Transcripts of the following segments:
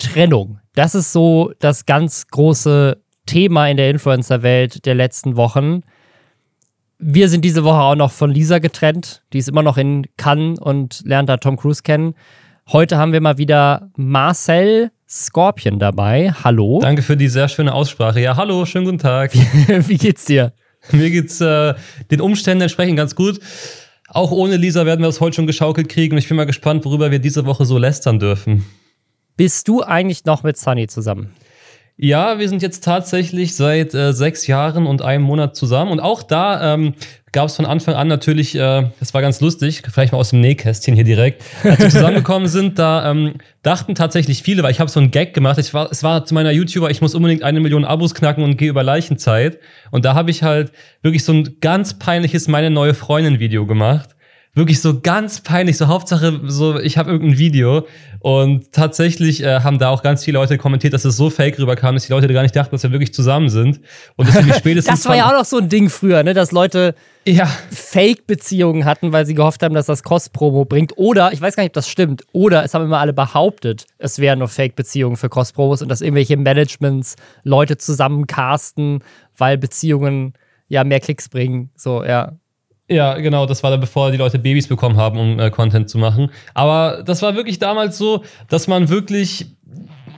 Trennung. Das ist so das ganz große Thema in der Influencer-Welt der letzten Wochen. Wir sind diese Woche auch noch von Lisa getrennt. Die ist immer noch in Cannes und lernt da Tom Cruise kennen. Heute haben wir mal wieder Marcel Scorpion dabei. Hallo. Danke für die sehr schöne Aussprache. Ja, hallo, schönen guten Tag. Wie geht's dir? Mir geht's äh, den Umständen entsprechend ganz gut. Auch ohne Lisa werden wir es heute schon geschaukelt kriegen. Ich bin mal gespannt, worüber wir diese Woche so lästern dürfen. Bist du eigentlich noch mit Sunny zusammen? Ja, wir sind jetzt tatsächlich seit äh, sechs Jahren und einem Monat zusammen. Und auch da ähm, gab es von Anfang an natürlich, äh, das war ganz lustig, vielleicht mal aus dem Nähkästchen hier direkt, als wir zusammengekommen sind, da ähm, dachten tatsächlich viele, weil ich habe so einen Gag gemacht, ich war, es war zu meiner YouTuber, ich muss unbedingt eine Million Abos knacken und gehe über Leichenzeit. Und da habe ich halt wirklich so ein ganz peinliches Meine neue Freundin-Video gemacht wirklich so ganz peinlich, so Hauptsache, so ich habe irgendein Video und tatsächlich äh, haben da auch ganz viele Leute kommentiert, dass es so fake rüberkam, dass die Leute gar nicht dachten, dass wir wirklich zusammen sind und dass wir spätestens Das war ja auch noch so ein Ding früher, ne, dass Leute ja. Fake-Beziehungen hatten, weil sie gehofft haben, dass das Cross-Promo bringt. Oder, ich weiß gar nicht, ob das stimmt, oder es haben immer alle behauptet, es wären nur Fake-Beziehungen für Cross-Promos und dass irgendwelche Managements Leute zusammen casten, weil Beziehungen ja mehr Klicks bringen. So, ja. Ja, genau, das war da, bevor die Leute Babys bekommen haben, um äh, Content zu machen. Aber das war wirklich damals so, dass man wirklich,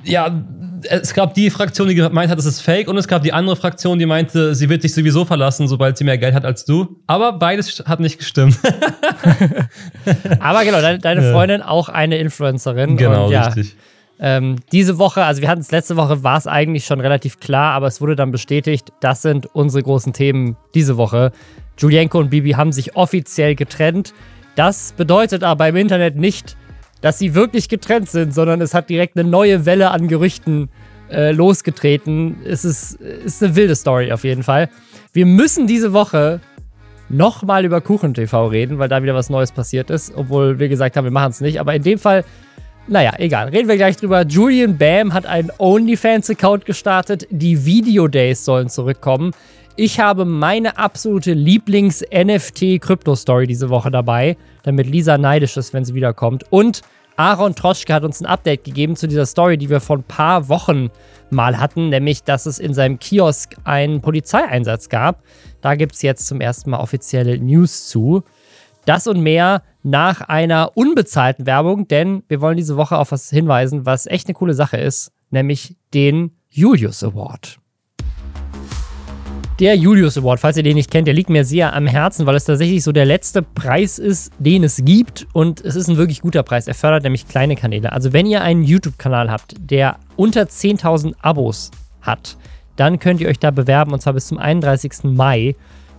ja, es gab die Fraktion, die gemeint hat, das ist fake, und es gab die andere Fraktion, die meinte, sie wird dich sowieso verlassen, sobald sie mehr Geld hat als du. Aber beides hat nicht gestimmt. Aber genau, deine, deine Freundin ja. auch eine Influencerin. Genau, und, ja, richtig. Ähm, diese Woche, also wir hatten es letzte Woche, war es eigentlich schon relativ klar, aber es wurde dann bestätigt, das sind unsere großen Themen diese Woche. Julienko und Bibi haben sich offiziell getrennt. Das bedeutet aber im Internet nicht, dass sie wirklich getrennt sind, sondern es hat direkt eine neue Welle an Gerüchten äh, losgetreten. Es ist, ist eine wilde Story auf jeden Fall. Wir müssen diese Woche nochmal über KuchenTV reden, weil da wieder was Neues passiert ist, obwohl wir gesagt haben, wir machen es nicht. Aber in dem Fall, naja, egal. Reden wir gleich drüber. Julian Bam hat einen OnlyFans-Account gestartet. Die Video Days sollen zurückkommen. Ich habe meine absolute Lieblings-NFT-Krypto-Story diese Woche dabei, damit Lisa neidisch ist, wenn sie wiederkommt. Und Aaron Troschke hat uns ein Update gegeben zu dieser Story, die wir vor ein paar Wochen mal hatten, nämlich, dass es in seinem Kiosk einen Polizeieinsatz gab. Da gibt es jetzt zum ersten Mal offizielle News zu. Das und mehr nach einer unbezahlten Werbung, denn wir wollen diese Woche auf was hinweisen, was echt eine coole Sache ist, nämlich den Julius Award. Der Julius Award, falls ihr den nicht kennt, der liegt mir sehr am Herzen, weil es tatsächlich so der letzte Preis ist, den es gibt. Und es ist ein wirklich guter Preis. Er fördert nämlich kleine Kanäle. Also wenn ihr einen YouTube-Kanal habt, der unter 10.000 Abos hat, dann könnt ihr euch da bewerben und zwar bis zum 31. Mai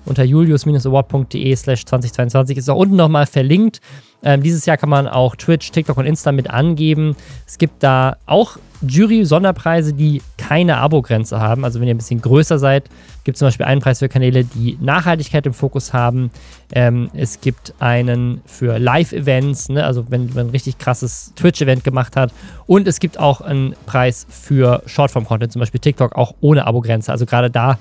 unter julius-award.de slash 2022. Ist auch unten nochmal verlinkt. Ähm, dieses Jahr kann man auch Twitch, TikTok und Insta mit angeben. Es gibt da auch Jury-Sonderpreise, die keine Abo-Grenze haben. Also wenn ihr ein bisschen größer seid, gibt es zum Beispiel einen Preis für Kanäle, die Nachhaltigkeit im Fokus haben. Ähm, es gibt einen für Live-Events, ne? also wenn man ein richtig krasses Twitch-Event gemacht hat. Und es gibt auch einen Preis für Shortform-Content, zum Beispiel TikTok, auch ohne Abo-Grenze. Also gerade da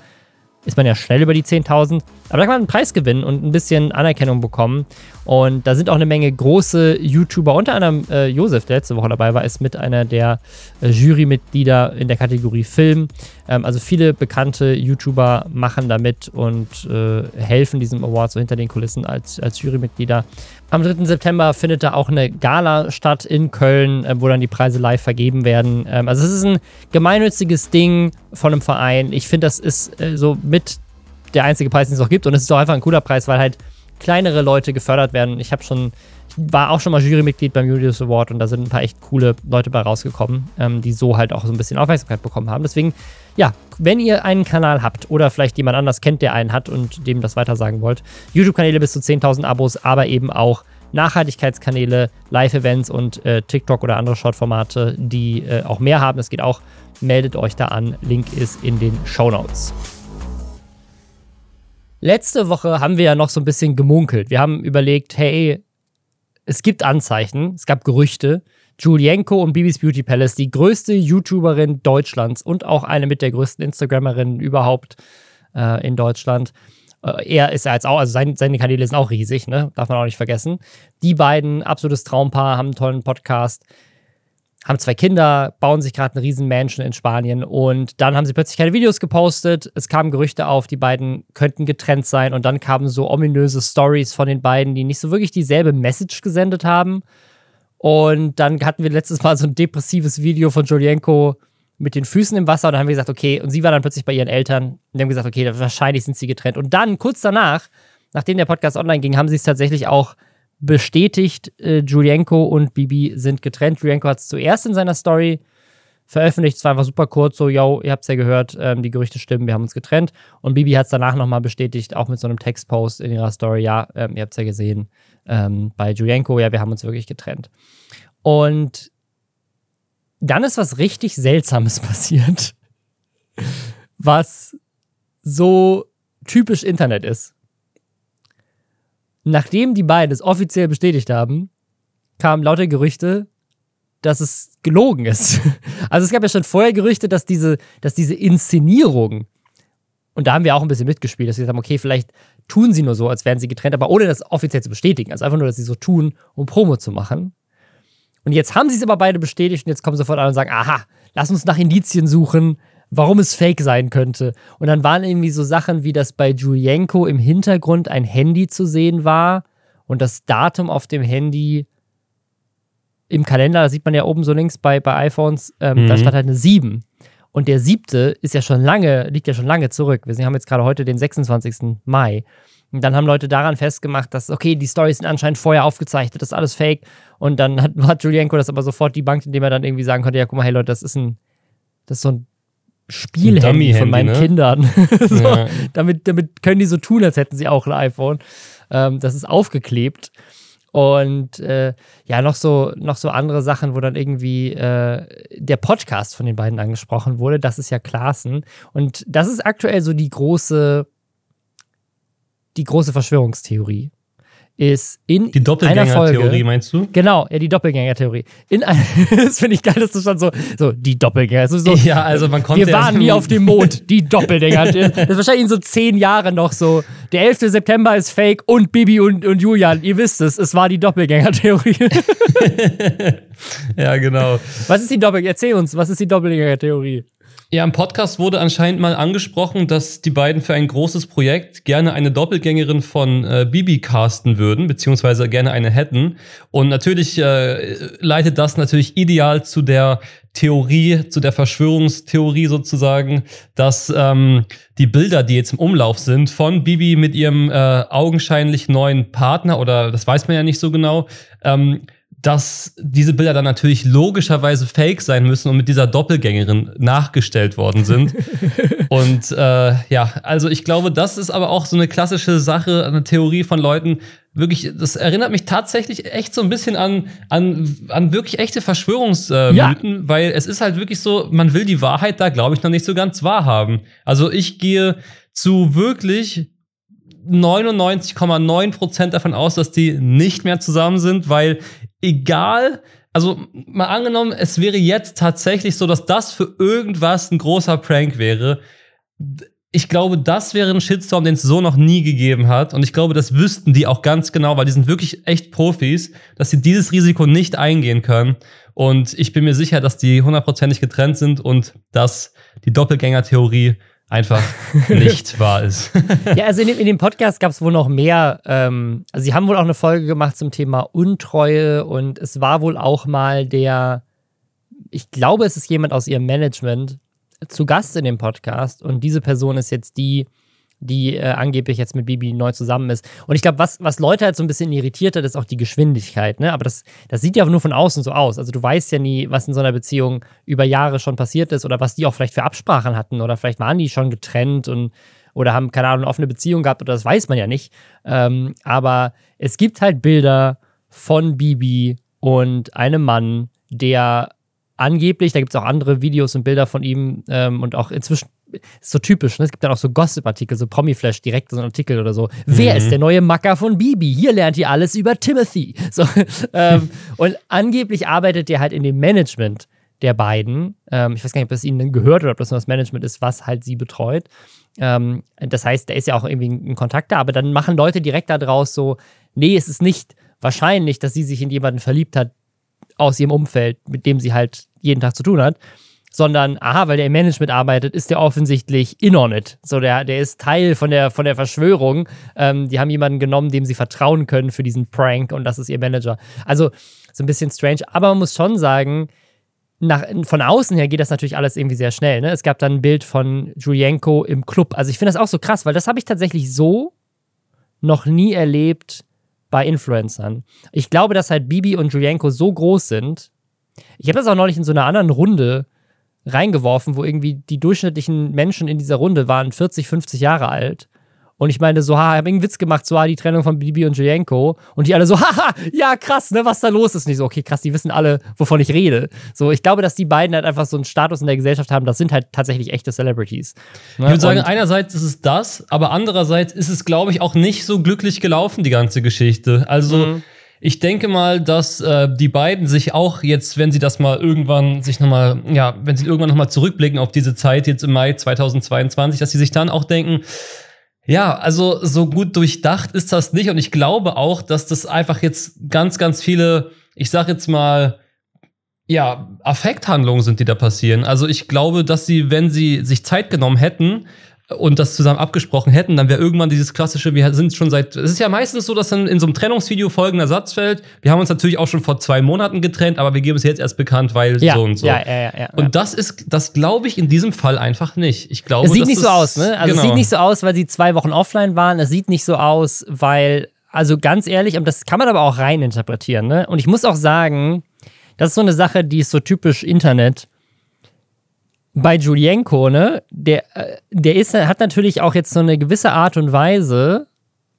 ist man ja schnell über die 10.000. Aber da kann man einen Preis gewinnen und ein bisschen Anerkennung bekommen. Und da sind auch eine Menge große YouTuber, unter anderem äh, Josef, der letzte Woche dabei war, ist mit einer der äh, Jurymitglieder in der Kategorie Film. Ähm, also viele bekannte YouTuber machen da mit und äh, helfen diesem Award so hinter den Kulissen als, als Jurymitglieder. Am 3. September findet da auch eine Gala statt in Köln, äh, wo dann die Preise live vergeben werden. Ähm, also es ist ein gemeinnütziges Ding von einem Verein. Ich finde, das ist äh, so mit der einzige Preis, den es auch gibt. Und es ist auch einfach ein cooler Preis, weil halt kleinere Leute gefördert werden. Ich habe schon, ich war auch schon mal Jurymitglied beim Julius Award und da sind ein paar echt coole Leute bei rausgekommen, ähm, die so halt auch so ein bisschen Aufmerksamkeit bekommen haben. Deswegen, ja, wenn ihr einen Kanal habt oder vielleicht jemand anders kennt, der einen hat und dem das weitersagen wollt, YouTube-Kanäle bis zu 10.000 Abos, aber eben auch Nachhaltigkeitskanäle, Live-Events und äh, TikTok oder andere Short-Formate, die äh, auch mehr haben. Das geht auch. Meldet euch da an. Link ist in den Show Notes. Letzte Woche haben wir ja noch so ein bisschen gemunkelt. Wir haben überlegt, hey, es gibt Anzeichen, es gab Gerüchte. Julienko und Bibis Beauty Palace, die größte YouTuberin Deutschlands und auch eine mit der größten Instagrammerinnen überhaupt äh, in Deutschland. Äh, er ist ja jetzt auch, also sein, seine Kanäle sind auch riesig, ne? Darf man auch nicht vergessen. Die beiden, absolutes Traumpaar, haben einen tollen Podcast. haben zwei Kinder, bauen sich gerade eine riesen Mansion in Spanien und dann haben sie plötzlich keine Videos gepostet. Es kamen Gerüchte auf, die beiden könnten getrennt sein und dann kamen so ominöse Stories von den beiden, die nicht so wirklich dieselbe Message gesendet haben. Und dann hatten wir letztes Mal so ein depressives Video von Julienko mit den Füßen im Wasser und dann haben wir gesagt, okay, und sie war dann plötzlich bei ihren Eltern und haben gesagt, okay, wahrscheinlich sind sie getrennt. Und dann kurz danach, nachdem der Podcast online ging, haben sie es tatsächlich auch bestätigt, äh, Julienko und Bibi sind getrennt. Julienko hat es zuerst in seiner Story veröffentlicht. Es war einfach super kurz, so, yo, ihr habt es ja gehört, ähm, die Gerüchte stimmen, wir haben uns getrennt. Und Bibi hat es danach nochmal bestätigt, auch mit so einem Textpost in ihrer Story, ja, ähm, ihr habt es ja gesehen, ähm, bei Julienko, ja, wir haben uns wirklich getrennt. Und dann ist was richtig Seltsames passiert, was so typisch Internet ist nachdem die beiden es offiziell bestätigt haben, kamen lauter Gerüchte, dass es gelogen ist. Also es gab ja schon vorher Gerüchte, dass diese, dass diese Inszenierung, und da haben wir auch ein bisschen mitgespielt, dass wir gesagt haben, okay, vielleicht tun sie nur so, als wären sie getrennt, aber ohne das offiziell zu bestätigen. Also einfach nur, dass sie so tun, um Promo zu machen. Und jetzt haben sie es aber beide bestätigt und jetzt kommen sofort an und sagen, aha, lass uns nach Indizien suchen, warum es fake sein könnte. Und dann waren irgendwie so Sachen wie, dass bei Julienko im Hintergrund ein Handy zu sehen war und das Datum auf dem Handy im Kalender, da sieht man ja oben so links bei, bei iPhones, ähm, mhm. da stand halt eine 7. Und der siebte ist ja schon lange, liegt ja schon lange zurück. Wir haben jetzt gerade heute den 26. Mai. Und dann haben Leute daran festgemacht, dass, okay, die Storys sind anscheinend vorher aufgezeichnet, das ist alles fake. Und dann hat, hat Julienko das aber sofort die Bank, indem er dann irgendwie sagen konnte, ja, guck mal, hey Leute, das ist ein, das ist so ein Spielhandy von meinen ne? Kindern. so, ja. damit, damit können die so tun, als hätten sie auch ein iPhone. Ähm, das ist aufgeklebt. Und äh, ja, noch so, noch so andere Sachen, wo dann irgendwie äh, der Podcast von den beiden angesprochen wurde. Das ist ja Klaassen. Und das ist aktuell so die große, die große Verschwörungstheorie ist in die Doppelgänger-Theorie, meinst du? Genau, ja, die Doppelgänger-Theorie. das finde ich geil, dass du schon so, so die Doppelgänger. So, ja, also man konnte. Wir waren nie auf dem Mond, die Doppelgänger. das ist wahrscheinlich in so zehn Jahren noch so. Der 11. September ist fake und Bibi und, und Julian, ihr wisst es, es war die Doppelgänger-Theorie. ja, genau. Was ist die Doppelgänger? Erzähl uns, was ist die Doppelgänger-Theorie? Ja, im Podcast wurde anscheinend mal angesprochen, dass die beiden für ein großes Projekt gerne eine Doppelgängerin von äh, Bibi casten würden, beziehungsweise gerne eine hätten. Und natürlich äh, leitet das natürlich ideal zu der Theorie, zu der Verschwörungstheorie sozusagen, dass ähm, die Bilder, die jetzt im Umlauf sind, von Bibi mit ihrem äh, augenscheinlich neuen Partner, oder das weiß man ja nicht so genau, ähm, dass diese Bilder dann natürlich logischerweise fake sein müssen und mit dieser Doppelgängerin nachgestellt worden sind. und äh, ja, also ich glaube, das ist aber auch so eine klassische Sache, eine Theorie von Leuten. Wirklich, das erinnert mich tatsächlich echt so ein bisschen an, an, an wirklich echte Verschwörungsmythen, ja. weil es ist halt wirklich so, man will die Wahrheit da, glaube ich, noch nicht so ganz wahrhaben. Also ich gehe zu wirklich 99,9% davon aus, dass die nicht mehr zusammen sind, weil egal, also mal angenommen, es wäre jetzt tatsächlich so, dass das für irgendwas ein großer Prank wäre. Ich glaube, das wäre ein Shitstorm, den es so noch nie gegeben hat. Und ich glaube, das wüssten die auch ganz genau, weil die sind wirklich echt Profis, dass sie dieses Risiko nicht eingehen können. Und ich bin mir sicher, dass die hundertprozentig getrennt sind und dass die Doppelgänger-Theorie einfach nicht wahr ist. ja, also in dem, in dem Podcast gab es wohl noch mehr. Ähm, also, sie haben wohl auch eine Folge gemacht zum Thema Untreue und es war wohl auch mal der, ich glaube, es ist jemand aus ihrem Management zu Gast in dem Podcast und diese Person ist jetzt die, die äh, angeblich jetzt mit Bibi neu zusammen ist. Und ich glaube, was, was Leute halt so ein bisschen irritiert hat, ist auch die Geschwindigkeit. Ne? Aber das, das sieht ja nur von außen so aus. Also du weißt ja nie, was in so einer Beziehung über Jahre schon passiert ist oder was die auch vielleicht für Absprachen hatten oder vielleicht waren die schon getrennt und oder haben, keine Ahnung, eine offene Beziehung gehabt oder das weiß man ja nicht. Ähm, aber es gibt halt Bilder von Bibi und einem Mann, der angeblich, da gibt es auch andere Videos und Bilder von ihm ähm, und auch inzwischen so typisch, ne? Es gibt dann auch so Gossip-Artikel, so Promi-Flash, direkt so ein Artikel oder so. Mhm. Wer ist der neue Macker von Bibi? Hier lernt ihr alles über Timothy. So, ähm, und angeblich arbeitet der halt in dem Management der beiden. Ähm, ich weiß gar nicht, ob das ihnen gehört oder ob das nur das Management ist, was halt sie betreut. Ähm, das heißt, da ist ja auch irgendwie ein Kontakt da, aber dann machen Leute direkt daraus so, nee, es ist nicht wahrscheinlich, dass sie sich in jemanden verliebt hat, aus ihrem Umfeld, mit dem sie halt jeden Tag zu tun hat, sondern, aha, weil der im Management arbeitet, ist der offensichtlich in on it. So, der, der ist Teil von der, von der Verschwörung. Ähm, die haben jemanden genommen, dem sie vertrauen können für diesen Prank und das ist ihr Manager. Also, so ein bisschen strange. Aber man muss schon sagen, nach, von außen her geht das natürlich alles irgendwie sehr schnell. Ne? Es gab dann ein Bild von Julienko im Club. Also ich finde das auch so krass, weil das habe ich tatsächlich so noch nie erlebt bei Influencern. Ich glaube, dass halt Bibi und Julienko so groß sind. Ich habe das auch neulich in so einer anderen Runde reingeworfen, wo irgendwie die durchschnittlichen Menschen in dieser Runde waren 40, 50 Jahre alt. Und ich meine so, ha, ich habe einen Witz gemacht, so, ah, die Trennung von Bibi und Julienko. Und die alle so, haha, ja, krass, ne, was da los ist. Nicht so, okay, krass, die wissen alle, wovon ich rede. So, ich glaube, dass die beiden halt einfach so einen Status in der Gesellschaft haben, das sind halt tatsächlich echte Celebrities. Ne? Ich würde sagen, einerseits ist es das, aber andererseits ist es, glaube ich, auch nicht so glücklich gelaufen, die ganze Geschichte. Also, mhm. Ich denke mal, dass äh, die beiden sich auch jetzt, wenn sie das mal irgendwann sich nochmal, ja, wenn sie irgendwann nochmal zurückblicken auf diese Zeit jetzt im Mai 2022, dass sie sich dann auch denken, ja, also so gut durchdacht ist das nicht und ich glaube auch, dass das einfach jetzt ganz, ganz viele, ich sag jetzt mal, ja, Affekthandlungen sind, die da passieren. Also ich glaube, dass sie, wenn sie sich Zeit genommen hätten, und das zusammen abgesprochen hätten, dann wäre irgendwann dieses klassische, wir sind schon seit, es ist ja meistens so, dass dann in so einem Trennungsvideo folgender Satz fällt, wir haben uns natürlich auch schon vor zwei Monaten getrennt, aber wir geben es jetzt erst bekannt, weil ja, so und so. Ja, ja, ja, ja, und das ist, das glaube ich in diesem Fall einfach nicht. Ich glaube, es sieht nicht so aus, ne? Also genau. es sieht nicht so aus, weil sie zwei Wochen offline waren, es sieht nicht so aus, weil, also ganz ehrlich, und das kann man aber auch rein interpretieren, ne? Und ich muss auch sagen, das ist so eine Sache, die ist so typisch Internet bei Julienko, ne, der, äh, der ist, hat natürlich auch jetzt so eine gewisse Art und Weise,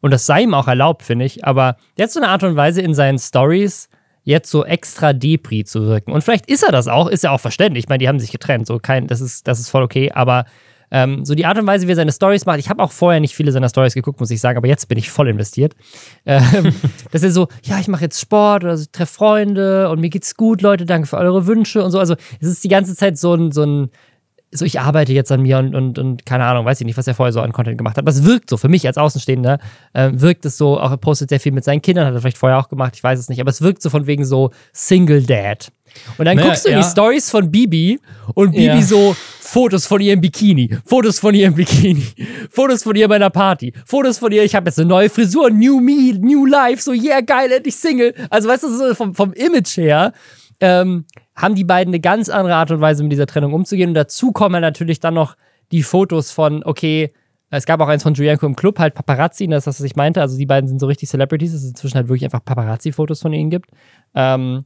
und das sei ihm auch erlaubt, finde ich, aber der hat so eine Art und Weise in seinen Stories, jetzt so extra Depri zu wirken. Und vielleicht ist er das auch, ist ja auch verständlich. Ich meine, die haben sich getrennt, so kein, das ist, das ist voll okay, aber ähm, so die Art und Weise, wie er seine Stories macht. Ich habe auch vorher nicht viele seiner Stories geguckt, muss ich sagen, aber jetzt bin ich voll investiert. Ähm, dass er so, ja, ich mache jetzt Sport oder so, treffe Freunde und mir geht's gut, Leute, danke für eure Wünsche und so. Also es ist die ganze Zeit so ein, so ein so ich arbeite jetzt an mir und, und, und keine Ahnung, weiß ich nicht, was er vorher so an Content gemacht hat. Aber es wirkt so, für mich als Außenstehender, äh, wirkt es so, auch er postet sehr viel mit seinen Kindern, hat er vielleicht vorher auch gemacht, ich weiß es nicht, aber es wirkt so von wegen so Single Dad. Und dann naja, guckst du in die Stories von Bibi und Bibi ja. so Fotos von ihrem Bikini, Fotos von ihrem Bikini, Fotos von ihr bei einer Party, Fotos von ihr, ich habe jetzt eine neue Frisur, New Me, New Life, so yeah, geil, endlich Single. Also weißt du, so vom, vom Image her ähm, haben die beiden eine ganz andere Art und Weise, mit dieser Trennung umzugehen. Und dazu kommen natürlich dann noch die Fotos von, okay, es gab auch eins von Julianko im Club, halt Paparazzi, das ist das, was ich meinte. Also die beiden sind so richtig Celebrities, dass es inzwischen halt wirklich einfach Paparazzi-Fotos von ihnen gibt. Ähm,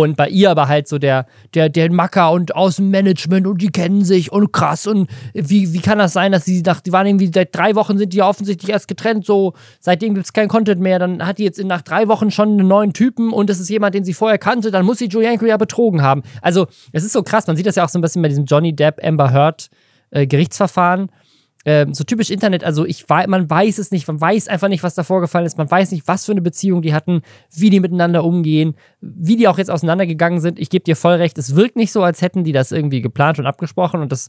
und bei ihr aber halt so der, der, der Macker und Außenmanagement und die kennen sich und krass. Und wie, wie kann das sein, dass sie nach, die waren irgendwie seit drei Wochen sind die ja offensichtlich erst getrennt, so seitdem gibt es kein Content mehr. Dann hat die jetzt nach drei Wochen schon einen neuen Typen und es ist jemand, den sie vorher kannte, dann muss sie Julianko ja betrogen haben. Also, es ist so krass, man sieht das ja auch so ein bisschen bei diesem Johnny Depp Amber Heard äh, Gerichtsverfahren ähm, so typisch Internet, also ich man weiß es nicht, man weiß einfach nicht, was da vorgefallen ist, man weiß nicht, was für eine Beziehung die hatten, wie die miteinander umgehen, wie die auch jetzt auseinandergegangen sind. Ich gebe dir voll recht, es wirkt nicht so, als hätten die das irgendwie geplant und abgesprochen und das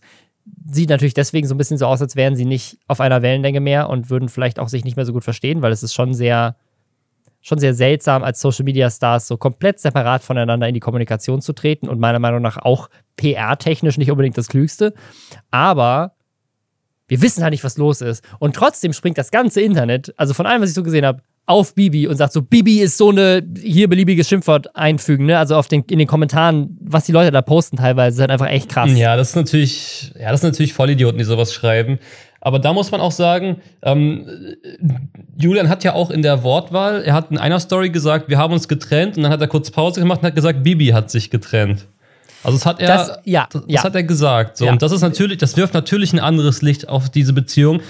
sieht natürlich deswegen so ein bisschen so aus, als wären sie nicht auf einer Wellenlänge mehr und würden vielleicht auch sich nicht mehr so gut verstehen, weil es ist schon sehr schon sehr seltsam, als Social Media Stars so komplett separat voneinander in die Kommunikation zu treten und meiner Meinung nach auch PR-technisch nicht unbedingt das Klügste. Aber wir wissen halt nicht, was los ist. Und trotzdem springt das ganze Internet, also von allem, was ich so gesehen habe, auf Bibi und sagt so, Bibi ist so eine hier beliebiges Schimpfwort einfügen, ne? Also auf den, in den Kommentaren, was die Leute da posten teilweise, ist halt einfach echt krass. Ja, das ist natürlich, ja, das sind natürlich Vollidioten, die sowas schreiben. Aber da muss man auch sagen, ähm, Julian hat ja auch in der Wortwahl, er hat in einer Story gesagt, wir haben uns getrennt und dann hat er kurz Pause gemacht und hat gesagt, Bibi hat sich getrennt. Also das hat er, das, ja, das, ja. hat er gesagt. So. Ja. Und das ist natürlich, das wirft natürlich ein anderes Licht auf diese Beziehung.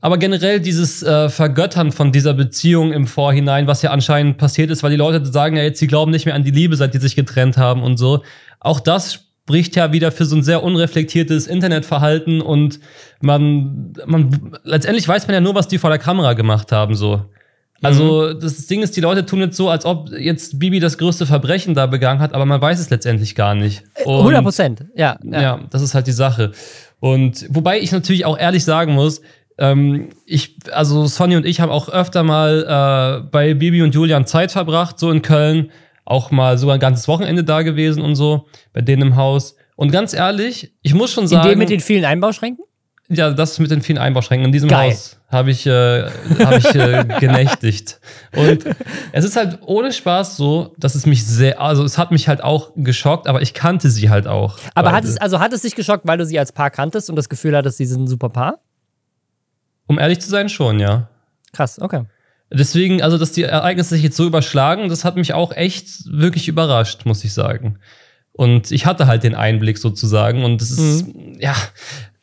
Aber generell dieses äh, Vergöttern von dieser Beziehung im Vorhinein, was ja anscheinend passiert ist, weil die Leute sagen ja jetzt, sie glauben nicht mehr an die Liebe, seit die sich getrennt haben und so. Auch das spricht ja wieder für so ein sehr unreflektiertes Internetverhalten und man, man, letztendlich weiß man ja nur, was die vor der Kamera gemacht haben, so. Also mhm. das Ding ist, die Leute tun jetzt so, als ob jetzt Bibi das größte Verbrechen da begangen hat, aber man weiß es letztendlich gar nicht. Und, 100 Prozent, ja, ja. Ja, das ist halt die Sache. Und wobei ich natürlich auch ehrlich sagen muss, ähm, ich, also Sonny und ich haben auch öfter mal äh, bei Bibi und Julian Zeit verbracht, so in Köln. auch mal sogar ein ganzes Wochenende da gewesen und so, bei denen im Haus. Und ganz ehrlich, ich muss schon sagen. In dem mit den vielen Einbauschränken? Ja, das mit den vielen Einbauschränken. In diesem Geil. Haus habe ich, äh, hab ich äh, genächtigt. Und es ist halt ohne Spaß so, dass es mich sehr, also es hat mich halt auch geschockt, aber ich kannte sie halt auch. Aber hat es, also hat es dich geschockt, weil du sie als Paar kanntest und das Gefühl hattest, sie sind ein super Paar? Um ehrlich zu sein, schon, ja. Krass, okay. Deswegen, also, dass die Ereignisse sich jetzt so überschlagen, das hat mich auch echt wirklich überrascht, muss ich sagen. Und ich hatte halt den Einblick sozusagen. Und das ist, mhm. ja,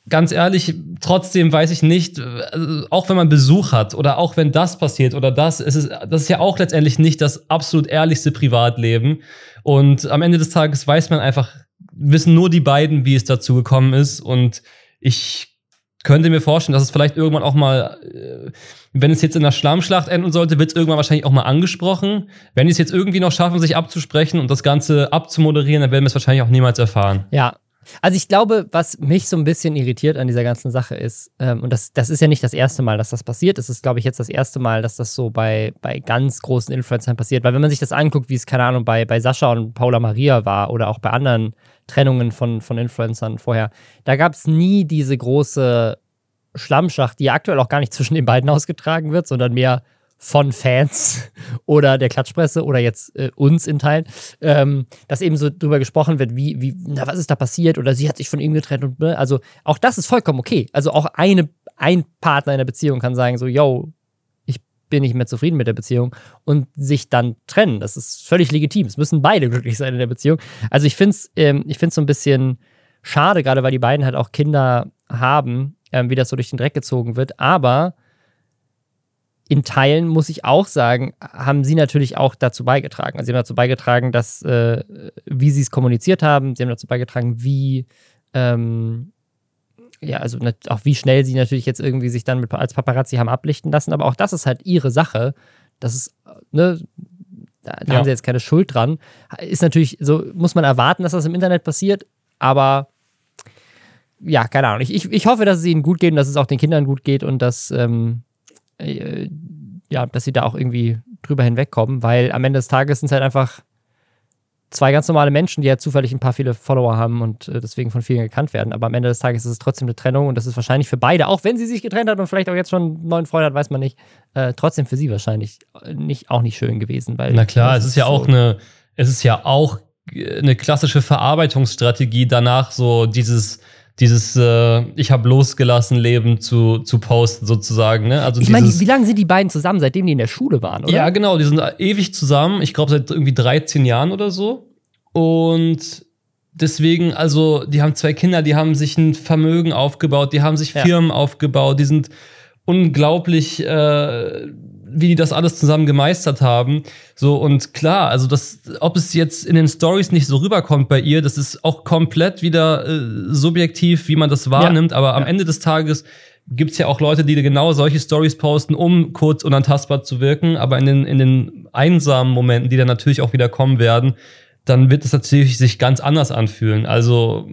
ganz ehrlich, trotzdem weiß ich nicht, also auch wenn man Besuch hat oder auch wenn das passiert oder das, es ist, das ist ja auch letztendlich nicht das absolut ehrlichste Privatleben. Und am Ende des Tages weiß man einfach, wissen nur die beiden, wie es dazu gekommen ist. Und ich könnte mir vorstellen, dass es vielleicht irgendwann auch mal, äh, wenn es jetzt in der Schlammschlacht enden sollte, wird es irgendwann wahrscheinlich auch mal angesprochen. Wenn die es jetzt irgendwie noch schaffen, sich abzusprechen und das Ganze abzumoderieren, dann werden wir es wahrscheinlich auch niemals erfahren. Ja. Also ich glaube, was mich so ein bisschen irritiert an dieser ganzen Sache ist, ähm, und das, das ist ja nicht das erste Mal, dass das passiert, es ist, glaube ich, jetzt das erste Mal, dass das so bei, bei ganz großen Influencern passiert. Weil wenn man sich das anguckt, wie es, keine Ahnung, bei, bei Sascha und Paula Maria war oder auch bei anderen Trennungen von, von Influencern vorher, da gab es nie diese große Schlammschacht, die aktuell auch gar nicht zwischen den beiden ausgetragen wird, sondern mehr von Fans oder der Klatschpresse oder jetzt äh, uns in Teilen, ähm, dass eben so drüber gesprochen wird, wie, wie, na, was ist da passiert oder sie hat sich von ihm getrennt und ne? also auch das ist vollkommen okay. Also auch eine, ein Partner in der Beziehung kann sagen so, yo, ich bin nicht mehr zufrieden mit der Beziehung und sich dann trennen. Das ist völlig legitim. Es müssen beide glücklich sein in der Beziehung. Also ich finde es ähm, so ein bisschen schade, gerade weil die beiden halt auch Kinder haben, ähm, wie das so durch den Dreck gezogen wird. Aber in Teilen muss ich auch sagen, haben sie natürlich auch dazu beigetragen. Also sie haben dazu beigetragen, dass, äh, wie sie es kommuniziert haben, sie haben dazu beigetragen, wie, ähm, ja, also auch wie schnell sie natürlich jetzt irgendwie sich dann mit, als Paparazzi haben ablichten lassen, aber auch das ist halt ihre Sache. Das ist, ne, da, da ja. haben sie jetzt keine Schuld dran. Ist natürlich, so muss man erwarten, dass das im Internet passiert, aber ja, keine Ahnung. Ich, ich, ich hoffe, dass es ihnen gut geht und dass es auch den Kindern gut geht und dass, ähm, äh, ja, dass sie da auch irgendwie drüber hinwegkommen, weil am Ende des Tages sind es halt einfach zwei ganz normale Menschen, die ja zufällig ein paar viele Follower haben und äh, deswegen von vielen gekannt werden. Aber am Ende des Tages ist es trotzdem eine Trennung und das ist wahrscheinlich für beide, auch wenn sie sich getrennt hat und vielleicht auch jetzt schon einen neuen Freund hat, weiß man nicht, äh, trotzdem für sie wahrscheinlich nicht, auch nicht schön gewesen. Weil Na klar, es ist ja so auch eine, es ist ja auch eine klassische Verarbeitungsstrategie danach, so dieses dieses äh, Ich habe losgelassen Leben zu, zu posten sozusagen. Ne? Also ich meine, wie lange sind die beiden zusammen, seitdem die in der Schule waren, oder? Ja, genau, die sind ewig zusammen. Ich glaube, seit irgendwie 13 Jahren oder so. Und deswegen, also, die haben zwei Kinder, die haben sich ein Vermögen aufgebaut, die haben sich ja. Firmen aufgebaut, die sind unglaublich äh, wie die das alles zusammen gemeistert haben. So, und klar, also das, ob es jetzt in den Stories nicht so rüberkommt bei ihr, das ist auch komplett wieder äh, subjektiv, wie man das wahrnimmt, ja. aber am ja. Ende des Tages gibt's ja auch Leute, die genau solche Stories posten, um kurz unantastbar zu wirken, aber in den, in den einsamen Momenten, die dann natürlich auch wieder kommen werden, dann wird es natürlich sich ganz anders anfühlen. Also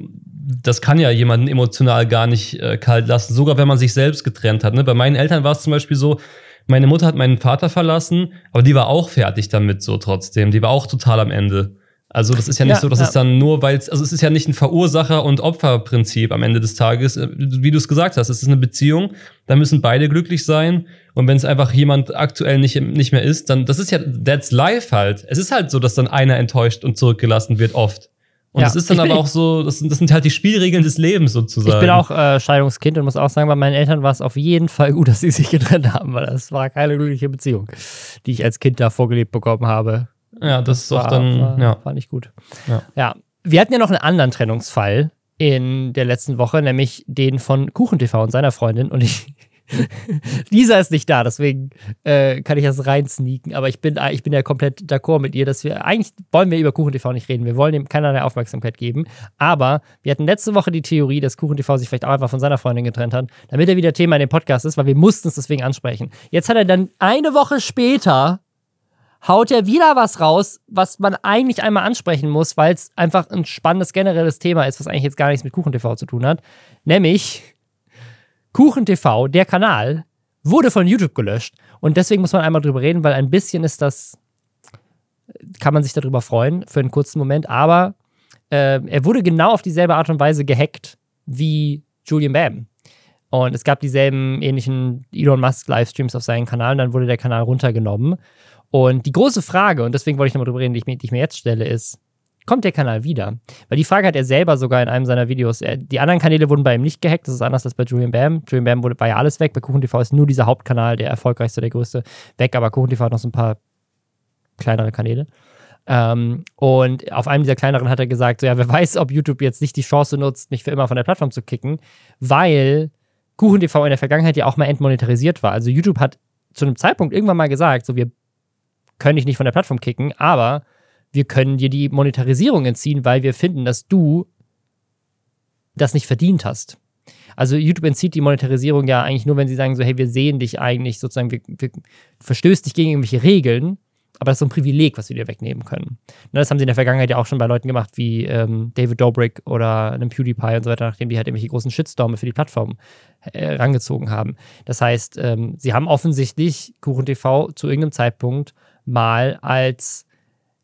das kann ja jemanden emotional gar nicht äh, kalt lassen, sogar wenn man sich selbst getrennt hat. Ne? Bei meinen Eltern war es zum Beispiel so, meine Mutter hat meinen Vater verlassen, aber die war auch fertig damit so trotzdem. Die war auch total am Ende. Also das ist ja nicht ja, so, dass ja. es dann nur, weil es, also es ist ja nicht ein Verursacher- und Opferprinzip am Ende des Tages. Wie du es gesagt hast, es ist eine Beziehung, da müssen beide glücklich sein. Und wenn es einfach jemand aktuell nicht, nicht mehr ist, dann, das ist ja, that's life halt. Es ist halt so, dass dann einer enttäuscht und zurückgelassen wird, oft. Und ja, das ist dann aber auch so, das, das, sind halt die Spielregeln des Lebens sozusagen. Ich bin auch äh, Scheidungskind und muss auch sagen, bei meinen Eltern war es auf jeden Fall gut, dass sie sich getrennt haben, weil das war keine glückliche Beziehung, die ich als Kind da vorgelebt bekommen habe. Ja, das, das ist auch dann, war, ja. War nicht gut. Ja. ja. Wir hatten ja noch einen anderen Trennungsfall in der letzten Woche, nämlich den von KuchenTV und seiner Freundin. Und ich, Lisa ist nicht da, deswegen äh, kann ich das rein sneaken. Aber ich bin, ich bin ja komplett d'accord mit ihr, dass wir eigentlich wollen wir über KuchenTV nicht reden. Wir wollen ihm keinerlei Aufmerksamkeit geben. Aber wir hatten letzte Woche die Theorie, dass KuchenTV sich vielleicht auch einfach von seiner Freundin getrennt hat, damit er wieder Thema in dem Podcast ist, weil wir mussten es deswegen ansprechen. Jetzt hat er dann eine Woche später haut er wieder was raus, was man eigentlich einmal ansprechen muss, weil es einfach ein spannendes generelles Thema ist, was eigentlich jetzt gar nichts mit KuchenTV zu tun hat. Nämlich KuchenTV, der Kanal, wurde von YouTube gelöscht. Und deswegen muss man einmal drüber reden, weil ein bisschen ist das kann man sich darüber freuen für einen kurzen Moment, aber äh, er wurde genau auf dieselbe Art und Weise gehackt wie Julian Bam. Und es gab dieselben ähnlichen Elon Musk Livestreams auf seinem Kanal und dann wurde der Kanal runtergenommen. Und die große Frage, und deswegen wollte ich nochmal drüber reden, die ich, mir, die ich mir jetzt stelle, ist, kommt der Kanal wieder? Weil die Frage hat er selber sogar in einem seiner Videos. Die anderen Kanäle wurden bei ihm nicht gehackt, das ist anders als bei Julian Bam. Julian Bam wurde, war ja alles weg. Bei KuchenTV ist nur dieser Hauptkanal, der erfolgreichste, der größte, weg, aber KuchenTV hat noch so ein paar kleinere Kanäle. Ähm, und auf einem dieser kleineren hat er gesagt, so, ja, wer weiß, ob YouTube jetzt nicht die Chance nutzt, mich für immer von der Plattform zu kicken, weil KuchenTV in der Vergangenheit ja auch mal entmonetarisiert war. Also YouTube hat zu einem Zeitpunkt irgendwann mal gesagt, so, wir können dich nicht von der Plattform kicken, aber wir können dir die Monetarisierung entziehen, weil wir finden, dass du das nicht verdient hast. Also YouTube entzieht die Monetarisierung ja eigentlich nur, wenn sie sagen so, hey, wir sehen dich eigentlich sozusagen, wir, wir verstößt dich gegen irgendwelche Regeln aber das ist so ein Privileg, was wir dir wegnehmen können. Ne, das haben sie in der Vergangenheit ja auch schon bei Leuten gemacht, wie ähm, David Dobrik oder einem PewDiePie und so weiter, nachdem die halt irgendwelche großen Shitstorme für die Plattform äh, rangezogen haben. Das heißt, ähm, sie haben offensichtlich KuchenTV zu irgendeinem Zeitpunkt mal als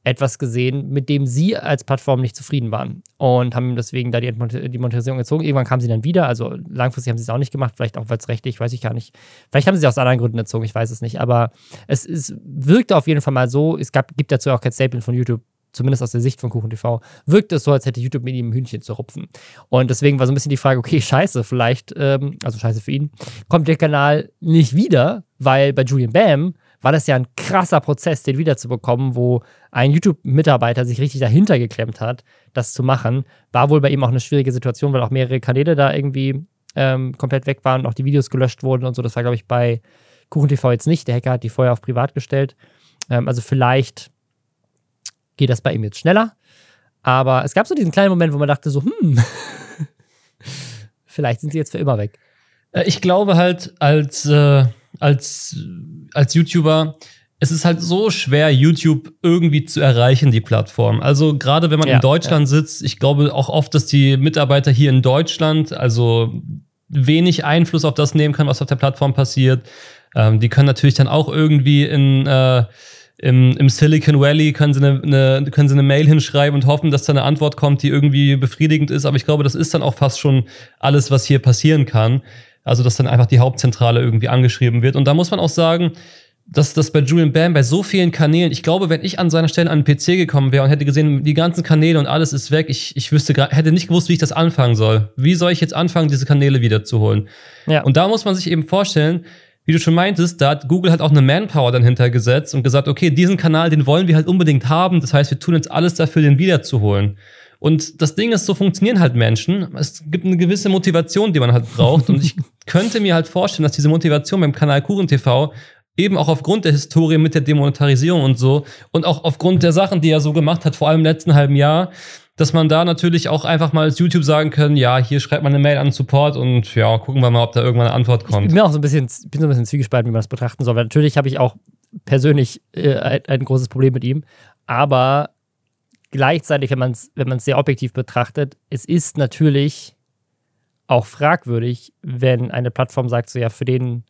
etwas gesehen, mit dem sie als Plattform nicht zufrieden waren und haben deswegen da die, die Monetarisierung gezogen. Irgendwann kamen sie dann wieder, also langfristig haben sie es auch nicht gemacht, vielleicht auch, weil es rechtlich, weiß ich gar nicht. Vielleicht haben sie es aus anderen Gründen gezogen, ich weiß es nicht, aber es, es wirkte auf jeden Fall mal so, es gab, gibt dazu auch kein Statement von YouTube, zumindest aus der Sicht von KuchenTV, wirkte es so, als hätte YouTube mit ihm ein Hühnchen zu rupfen. Und deswegen war so ein bisschen die Frage, okay, scheiße, vielleicht, ähm, also scheiße für ihn, kommt der Kanal nicht wieder, weil bei Julian Bam war das ja ein krasser Prozess, den wiederzubekommen, wo ein YouTube-Mitarbeiter sich richtig dahinter geklemmt hat, das zu machen. War wohl bei ihm auch eine schwierige Situation, weil auch mehrere Kanäle da irgendwie ähm, komplett weg waren und auch die Videos gelöscht wurden und so. Das war, glaube ich, bei KuchenTV jetzt nicht. Der Hacker hat die vorher auf privat gestellt. Ähm, also vielleicht geht das bei ihm jetzt schneller. Aber es gab so diesen kleinen Moment, wo man dachte so, hm, vielleicht sind sie jetzt für immer weg. Äh, ich glaube halt, als äh, als, als YouTuber, es ist halt so schwer, YouTube irgendwie zu erreichen, die Plattform. Also gerade wenn man ja, in Deutschland ja. sitzt, ich glaube auch oft, dass die Mitarbeiter hier in Deutschland also wenig Einfluss auf das nehmen können, was auf der Plattform passiert. Ähm, die können natürlich dann auch irgendwie in äh, im, im Silicon Valley können sie, eine, eine, können sie eine Mail hinschreiben und hoffen, dass da eine Antwort kommt, die irgendwie befriedigend ist. Aber ich glaube, das ist dann auch fast schon alles, was hier passieren kann. Also, dass dann einfach die Hauptzentrale irgendwie angeschrieben wird. Und da muss man auch sagen, dass das bei Julian Bam bei so vielen Kanälen, ich glaube, wenn ich an seiner Stelle an den PC gekommen wäre und hätte gesehen, die ganzen Kanäle und alles ist weg, ich, ich wüsste hätte nicht gewusst, wie ich das anfangen soll. Wie soll ich jetzt anfangen, diese Kanäle wiederzuholen? Ja. Und da muss man sich eben vorstellen, wie du schon meintest, da hat Google halt auch eine Manpower dann hintergesetzt und gesagt, okay, diesen Kanal, den wollen wir halt unbedingt haben. Das heißt, wir tun jetzt alles dafür, den wiederzuholen. Und das Ding ist, so funktionieren halt Menschen. Es gibt eine gewisse Motivation, die man halt braucht. Und ich könnte mir halt vorstellen, dass diese Motivation beim Kanal Kuchen TV eben auch aufgrund der Historie mit der Demonetarisierung und so und auch aufgrund der Sachen, die er so gemacht hat, vor allem im letzten halben Jahr, dass man da natürlich auch einfach mal als YouTube sagen können, ja, hier schreibt man eine Mail an Support und ja, gucken wir mal, ob da irgendwann eine Antwort kommt. Ich bin auch so ein bisschen, bin so ein bisschen zwiegespalten, wie man das betrachten soll, weil natürlich habe ich auch persönlich äh, ein, ein großes Problem mit ihm, aber gleichzeitig, wenn man es wenn sehr objektiv betrachtet, es ist natürlich auch fragwürdig, wenn eine Plattform sagt, so ja, für den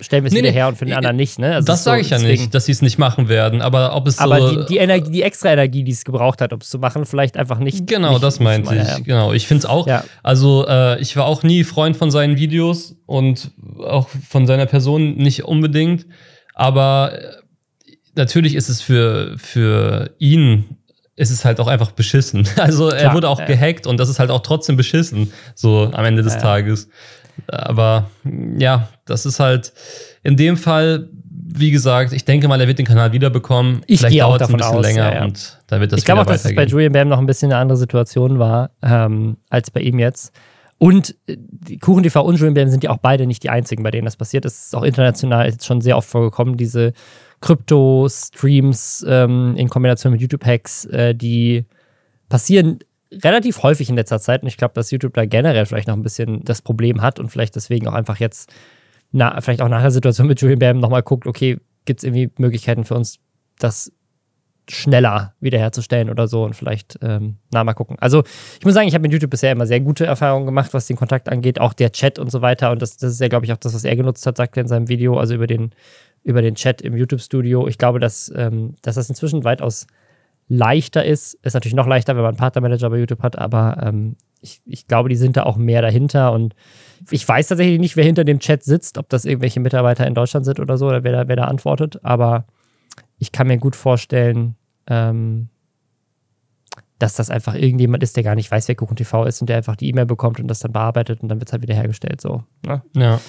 stellen wir es nee, wieder her und für den anderen nicht. Ne? Also das sage so, ich ja deswegen, nicht, dass sie es nicht machen werden, aber ob es aber so. Aber die, die, Energie, die extra Energie, die es gebraucht hat, um es zu machen, vielleicht einfach nicht. Genau, nicht, das meinte ich. Ja. Genau, ich finde es auch. Ja. Also, äh, ich war auch nie Freund von seinen Videos und auch von seiner Person nicht unbedingt. Aber natürlich ist es für, für ihn ist es halt auch einfach beschissen. Also er Klar, wurde auch ja. gehackt und das ist halt auch trotzdem beschissen, so am Ende des ja. Tages. Aber ja, das ist halt in dem Fall, wie gesagt, ich denke mal, er wird den Kanal wiederbekommen. Ich Vielleicht dauert es ein bisschen aus, länger ja, und da wird das Ich glaube auch, dass es bei Julian Bam noch ein bisschen eine andere Situation war ähm, als bei ihm jetzt. Und äh, die Kuchen TV und Julian Bam sind ja auch beide nicht die einzigen, bei denen das passiert. Es ist auch international jetzt schon sehr oft vorgekommen, diese Krypto-Streams ähm, in Kombination mit YouTube-Hacks, äh, die passieren relativ häufig in letzter Zeit. Und ich glaube, dass YouTube da generell vielleicht noch ein bisschen das Problem hat und vielleicht deswegen auch einfach jetzt, na, vielleicht auch nach der Situation mit Julian Bam nochmal guckt, okay, gibt es irgendwie Möglichkeiten für uns, das schneller wiederherzustellen oder so und vielleicht, ähm, na, mal gucken. Also, ich muss sagen, ich habe mit YouTube bisher immer sehr gute Erfahrungen gemacht, was den Kontakt angeht, auch der Chat und so weiter. Und das, das ist ja, glaube ich, auch das, was er genutzt hat, sagt er in seinem Video, also über den über den Chat im YouTube-Studio. Ich glaube, dass, ähm, dass das inzwischen weitaus leichter ist. Ist natürlich noch leichter, wenn man einen Partnermanager bei YouTube hat, aber ähm, ich, ich glaube, die sind da auch mehr dahinter und ich weiß tatsächlich nicht, wer hinter dem Chat sitzt, ob das irgendwelche Mitarbeiter in Deutschland sind oder so, oder wer da, wer da antwortet, aber ich kann mir gut vorstellen, ähm, dass das einfach irgendjemand ist, der gar nicht weiß, wer Kuchen TV ist und der einfach die E-Mail bekommt und das dann bearbeitet und dann wird es halt wieder hergestellt. So. Ne? Ja.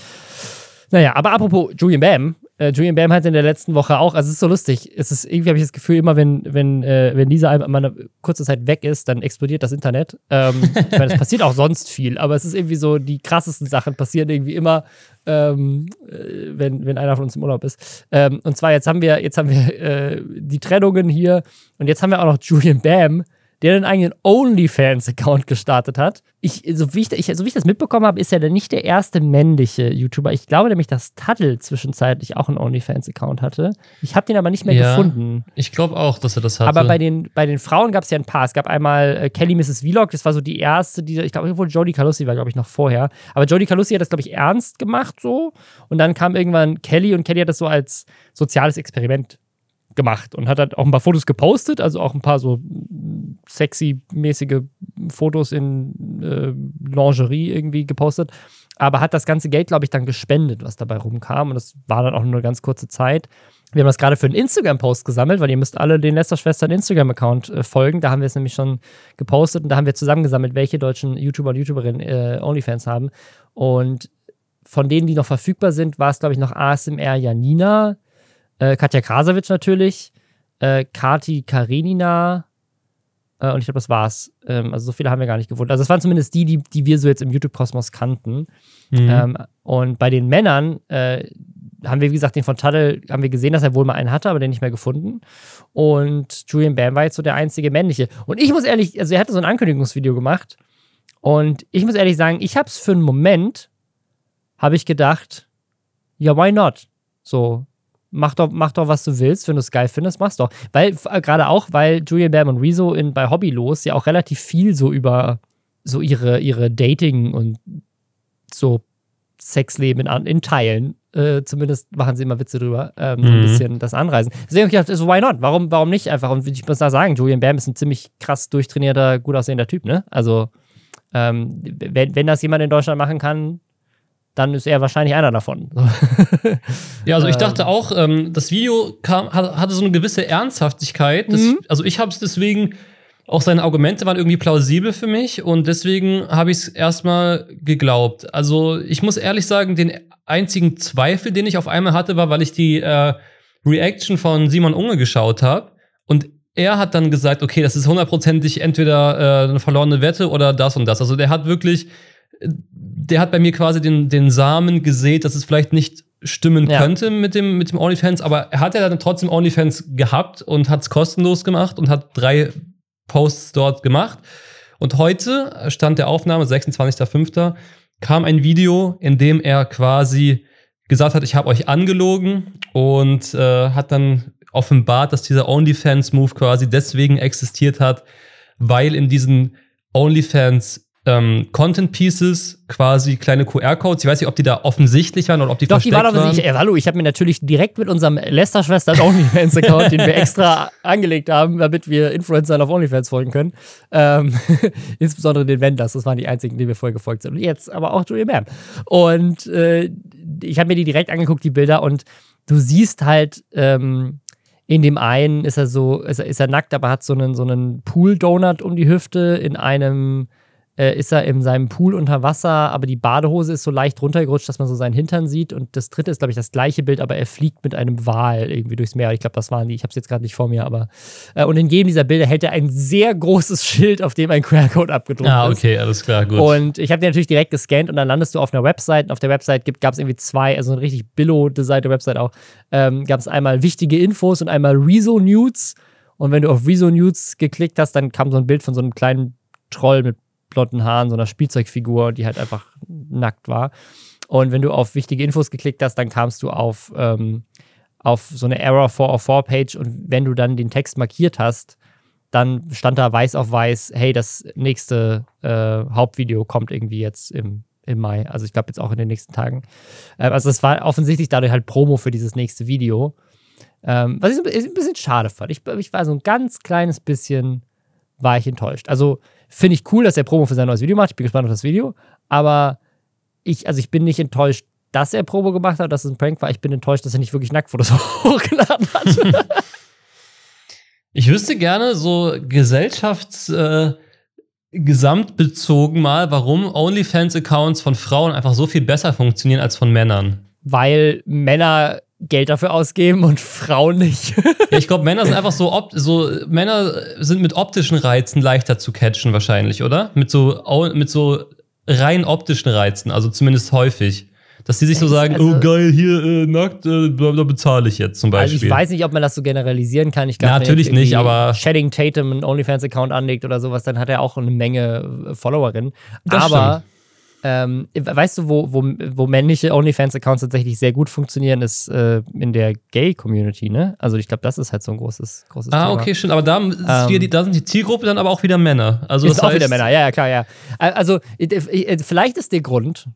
Naja, aber apropos Julian Bam, äh, Julian Bam hat in der letzten Woche auch, also es ist so lustig, es ist irgendwie habe ich das Gefühl, immer wenn, wenn, äh, wenn dieser mal eine kurze Zeit weg ist, dann explodiert das Internet. Ähm, ich meine, es passiert auch sonst viel, aber es ist irgendwie so, die krassesten Sachen passieren irgendwie immer, ähm, äh, wenn, wenn einer von uns im Urlaub ist. Ähm, und zwar jetzt haben wir, jetzt haben wir äh, die Trennungen hier und jetzt haben wir auch noch Julian Bam, der einen eigenen OnlyFans-Account gestartet hat. Ich, so, wie ich, ich, so wie ich das mitbekommen habe, ist er dann nicht der erste männliche YouTuber. Ich glaube nämlich, dass Tuttle zwischenzeitlich auch einen OnlyFans-Account hatte. Ich habe den aber nicht mehr ja, gefunden. Ich glaube auch, dass er das hatte. Aber bei den, bei den Frauen gab es ja ein paar. Es gab einmal äh, Kelly Mrs. Vlog, das war so die erste, die, ich glaube, wohl Jodie Calussi war, glaube ich, noch vorher. Aber Jodie Calussi hat das, glaube ich, ernst gemacht so. Und dann kam irgendwann Kelly und Kelly hat das so als soziales Experiment gemacht und hat halt auch ein paar Fotos gepostet, also auch ein paar so sexy-mäßige Fotos in äh, Lingerie irgendwie gepostet, aber hat das ganze Geld, glaube ich, dann gespendet, was dabei rumkam und das war dann auch nur eine ganz kurze Zeit. Wir haben das gerade für einen Instagram-Post gesammelt, weil ihr müsst alle den Lester-Schwestern Instagram-Account äh, folgen. Da haben wir es nämlich schon gepostet und da haben wir zusammengesammelt, welche deutschen YouTuber und YouTuberinnen äh, Onlyfans haben. Und von denen, die noch verfügbar sind, war es, glaube ich, noch ASMR Janina, äh, Katja Krasowitsch natürlich, äh, Kati Karenina äh, und ich glaube, das war's. Ähm, also so viele haben wir gar nicht gefunden. Also das waren zumindest die, die, die wir so jetzt im YouTube-Kosmos kannten. Mhm. Ähm, und bei den Männern äh, haben wir, wie gesagt, den von Tuttle, haben wir gesehen, dass er wohl mal einen hatte, aber den nicht mehr gefunden. Und Julian Bam war jetzt so der einzige männliche. Und ich muss ehrlich, also er hatte so ein Ankündigungsvideo gemacht. Und ich muss ehrlich sagen, ich habe es für einen Moment, habe ich gedacht, ja, why not? So, mach doch, mach doch, was du willst. Wenn du es geil findest, mach's doch. Weil, äh, gerade auch, weil Julian Bam und Rezo in, bei Hobbylos ja auch relativ viel so über so ihre, ihre Dating und so Sexleben in, in Teilen. Äh, zumindest machen sie immer Witze drüber, ähm, mhm. so ein mhm. bisschen das anreisen. Deswegen habe ich gedacht, so, why not? Warum, warum nicht einfach? Und ich muss da sagen, Julian Bam ist ein ziemlich krass durchtrainierter, gut aussehender Typ, ne? Also, ähm, wenn, wenn das jemand in Deutschland machen kann, dann ist er wahrscheinlich einer davon. ja, also ich dachte ähm. auch, ähm, das Video kam, hatte so eine gewisse Ernsthaftigkeit. Das, mhm. Also ich habe es deswegen, auch seine Argumente waren irgendwie plausibel für mich und deswegen habe ich es erstmal geglaubt. Also ich muss ehrlich sagen, den einzigen Zweifel, den ich auf einmal hatte, war, weil ich die äh, Reaction von Simon Unge geschaut habe und er hat dann gesagt, okay, das ist hundertprozentig entweder äh, eine verlorene Wette oder das und das. Also der hat wirklich der hat bei mir quasi den, den Samen gesät, dass es vielleicht nicht stimmen ja. könnte mit dem, mit dem OnlyFans, aber er hat ja dann trotzdem OnlyFans gehabt und hat es kostenlos gemacht und hat drei Posts dort gemacht. Und heute, stand der Aufnahme, 26.05., kam ein Video, in dem er quasi gesagt hat, ich habe euch angelogen und äh, hat dann offenbart, dass dieser OnlyFans-Move quasi deswegen existiert hat, weil in diesen OnlyFans ähm, Content Pieces, quasi kleine QR-Codes. Ich weiß nicht, ob die da offensichtlich waren oder ob die Doch, versteckt die waren offensichtlich. Äh, hallo, ich habe mir natürlich direkt mit unserem Lester-Schwester OnlyFans-Account, den wir extra angelegt haben, damit wir Influencern auf OnlyFans folgen können. Ähm, insbesondere den Wenders, das waren die einzigen, die wir vorher gefolgt sind. Und jetzt aber auch Julie Bam. Und äh, ich habe mir die direkt angeguckt, die Bilder, und du siehst halt, ähm, in dem einen ist er so, ist er, ist er nackt, aber hat so einen, so einen Pool-Donut um die Hüfte. In einem äh, ist er in seinem Pool unter Wasser, aber die Badehose ist so leicht runtergerutscht, dass man so seinen Hintern sieht. Und das dritte ist, glaube ich, das gleiche Bild, aber er fliegt mit einem Wal irgendwie durchs Meer. Ich glaube, das waren die. Ich habe es jetzt gerade nicht vor mir, aber. Äh, und in jedem dieser Bilder hält er ein sehr großes Schild, auf dem ein QR-Code abgedruckt ah, ist. Ah, okay, alles klar, gut. Und ich habe den natürlich direkt gescannt und dann landest du auf einer Website. Und auf der Website gab es irgendwie zwei, also eine richtig billo-designte Website auch. Ähm, gab es einmal wichtige Infos und einmal Rezo News. Und wenn du auf Rezo News geklickt hast, dann kam so ein Bild von so einem kleinen Troll mit blonden Haaren, so einer Spielzeugfigur, die halt einfach nackt war. Und wenn du auf wichtige Infos geklickt hast, dann kamst du auf, ähm, auf so eine Error 404-Page und wenn du dann den Text markiert hast, dann stand da weiß auf weiß, hey, das nächste äh, Hauptvideo kommt irgendwie jetzt im im Mai. Also ich glaube jetzt auch in den nächsten Tagen. Äh, also es war offensichtlich dadurch halt Promo für dieses nächste Video. Ähm, was ich ein bisschen schade fand. Ich, ich war so ein ganz kleines bisschen, war ich enttäuscht. Also finde ich cool, dass er Promo für sein neues Video macht. Ich bin gespannt auf das Video. Aber ich, also ich bin nicht enttäuscht, dass er Promo gemacht hat, dass es ein Prank war. Ich bin enttäuscht, dass er nicht wirklich Nacktfotos hochgeladen hat. ich wüsste gerne so Gesellschafts- äh gesamtbezogen mal, warum OnlyFans-Accounts von Frauen einfach so viel besser funktionieren als von Männern. Weil Männer Geld dafür ausgeben und Frauen nicht. ja, ich glaube, Männer sind einfach so, so, Männer sind mit optischen Reizen leichter zu catchen wahrscheinlich, oder? Mit so, mit so rein optischen Reizen, also zumindest häufig. Dass die sich so sagen, also, oh geil, hier äh, nackt, äh, da bezahle ich jetzt zum Beispiel. Also ich weiß nicht, ob man das so generalisieren kann. Ich glaube, natürlich nicht, aber Shedding Tatum einen OnlyFans-Account anlegt oder sowas, dann hat er auch eine Menge äh, Followerinnen. aber ähm, weißt du, wo, wo, wo männliche OnlyFans-Accounts tatsächlich sehr gut funktionieren, ist äh, in der Gay-Community, ne? Also ich glaube, das ist halt so ein großes, großes ah, Thema. Ah, okay, stimmt. Aber da, ähm, die, da sind die Zielgruppe dann aber auch wieder Männer. Also ist auch wieder Männer, ja, ja, klar, ja. Also vielleicht ist der Grund,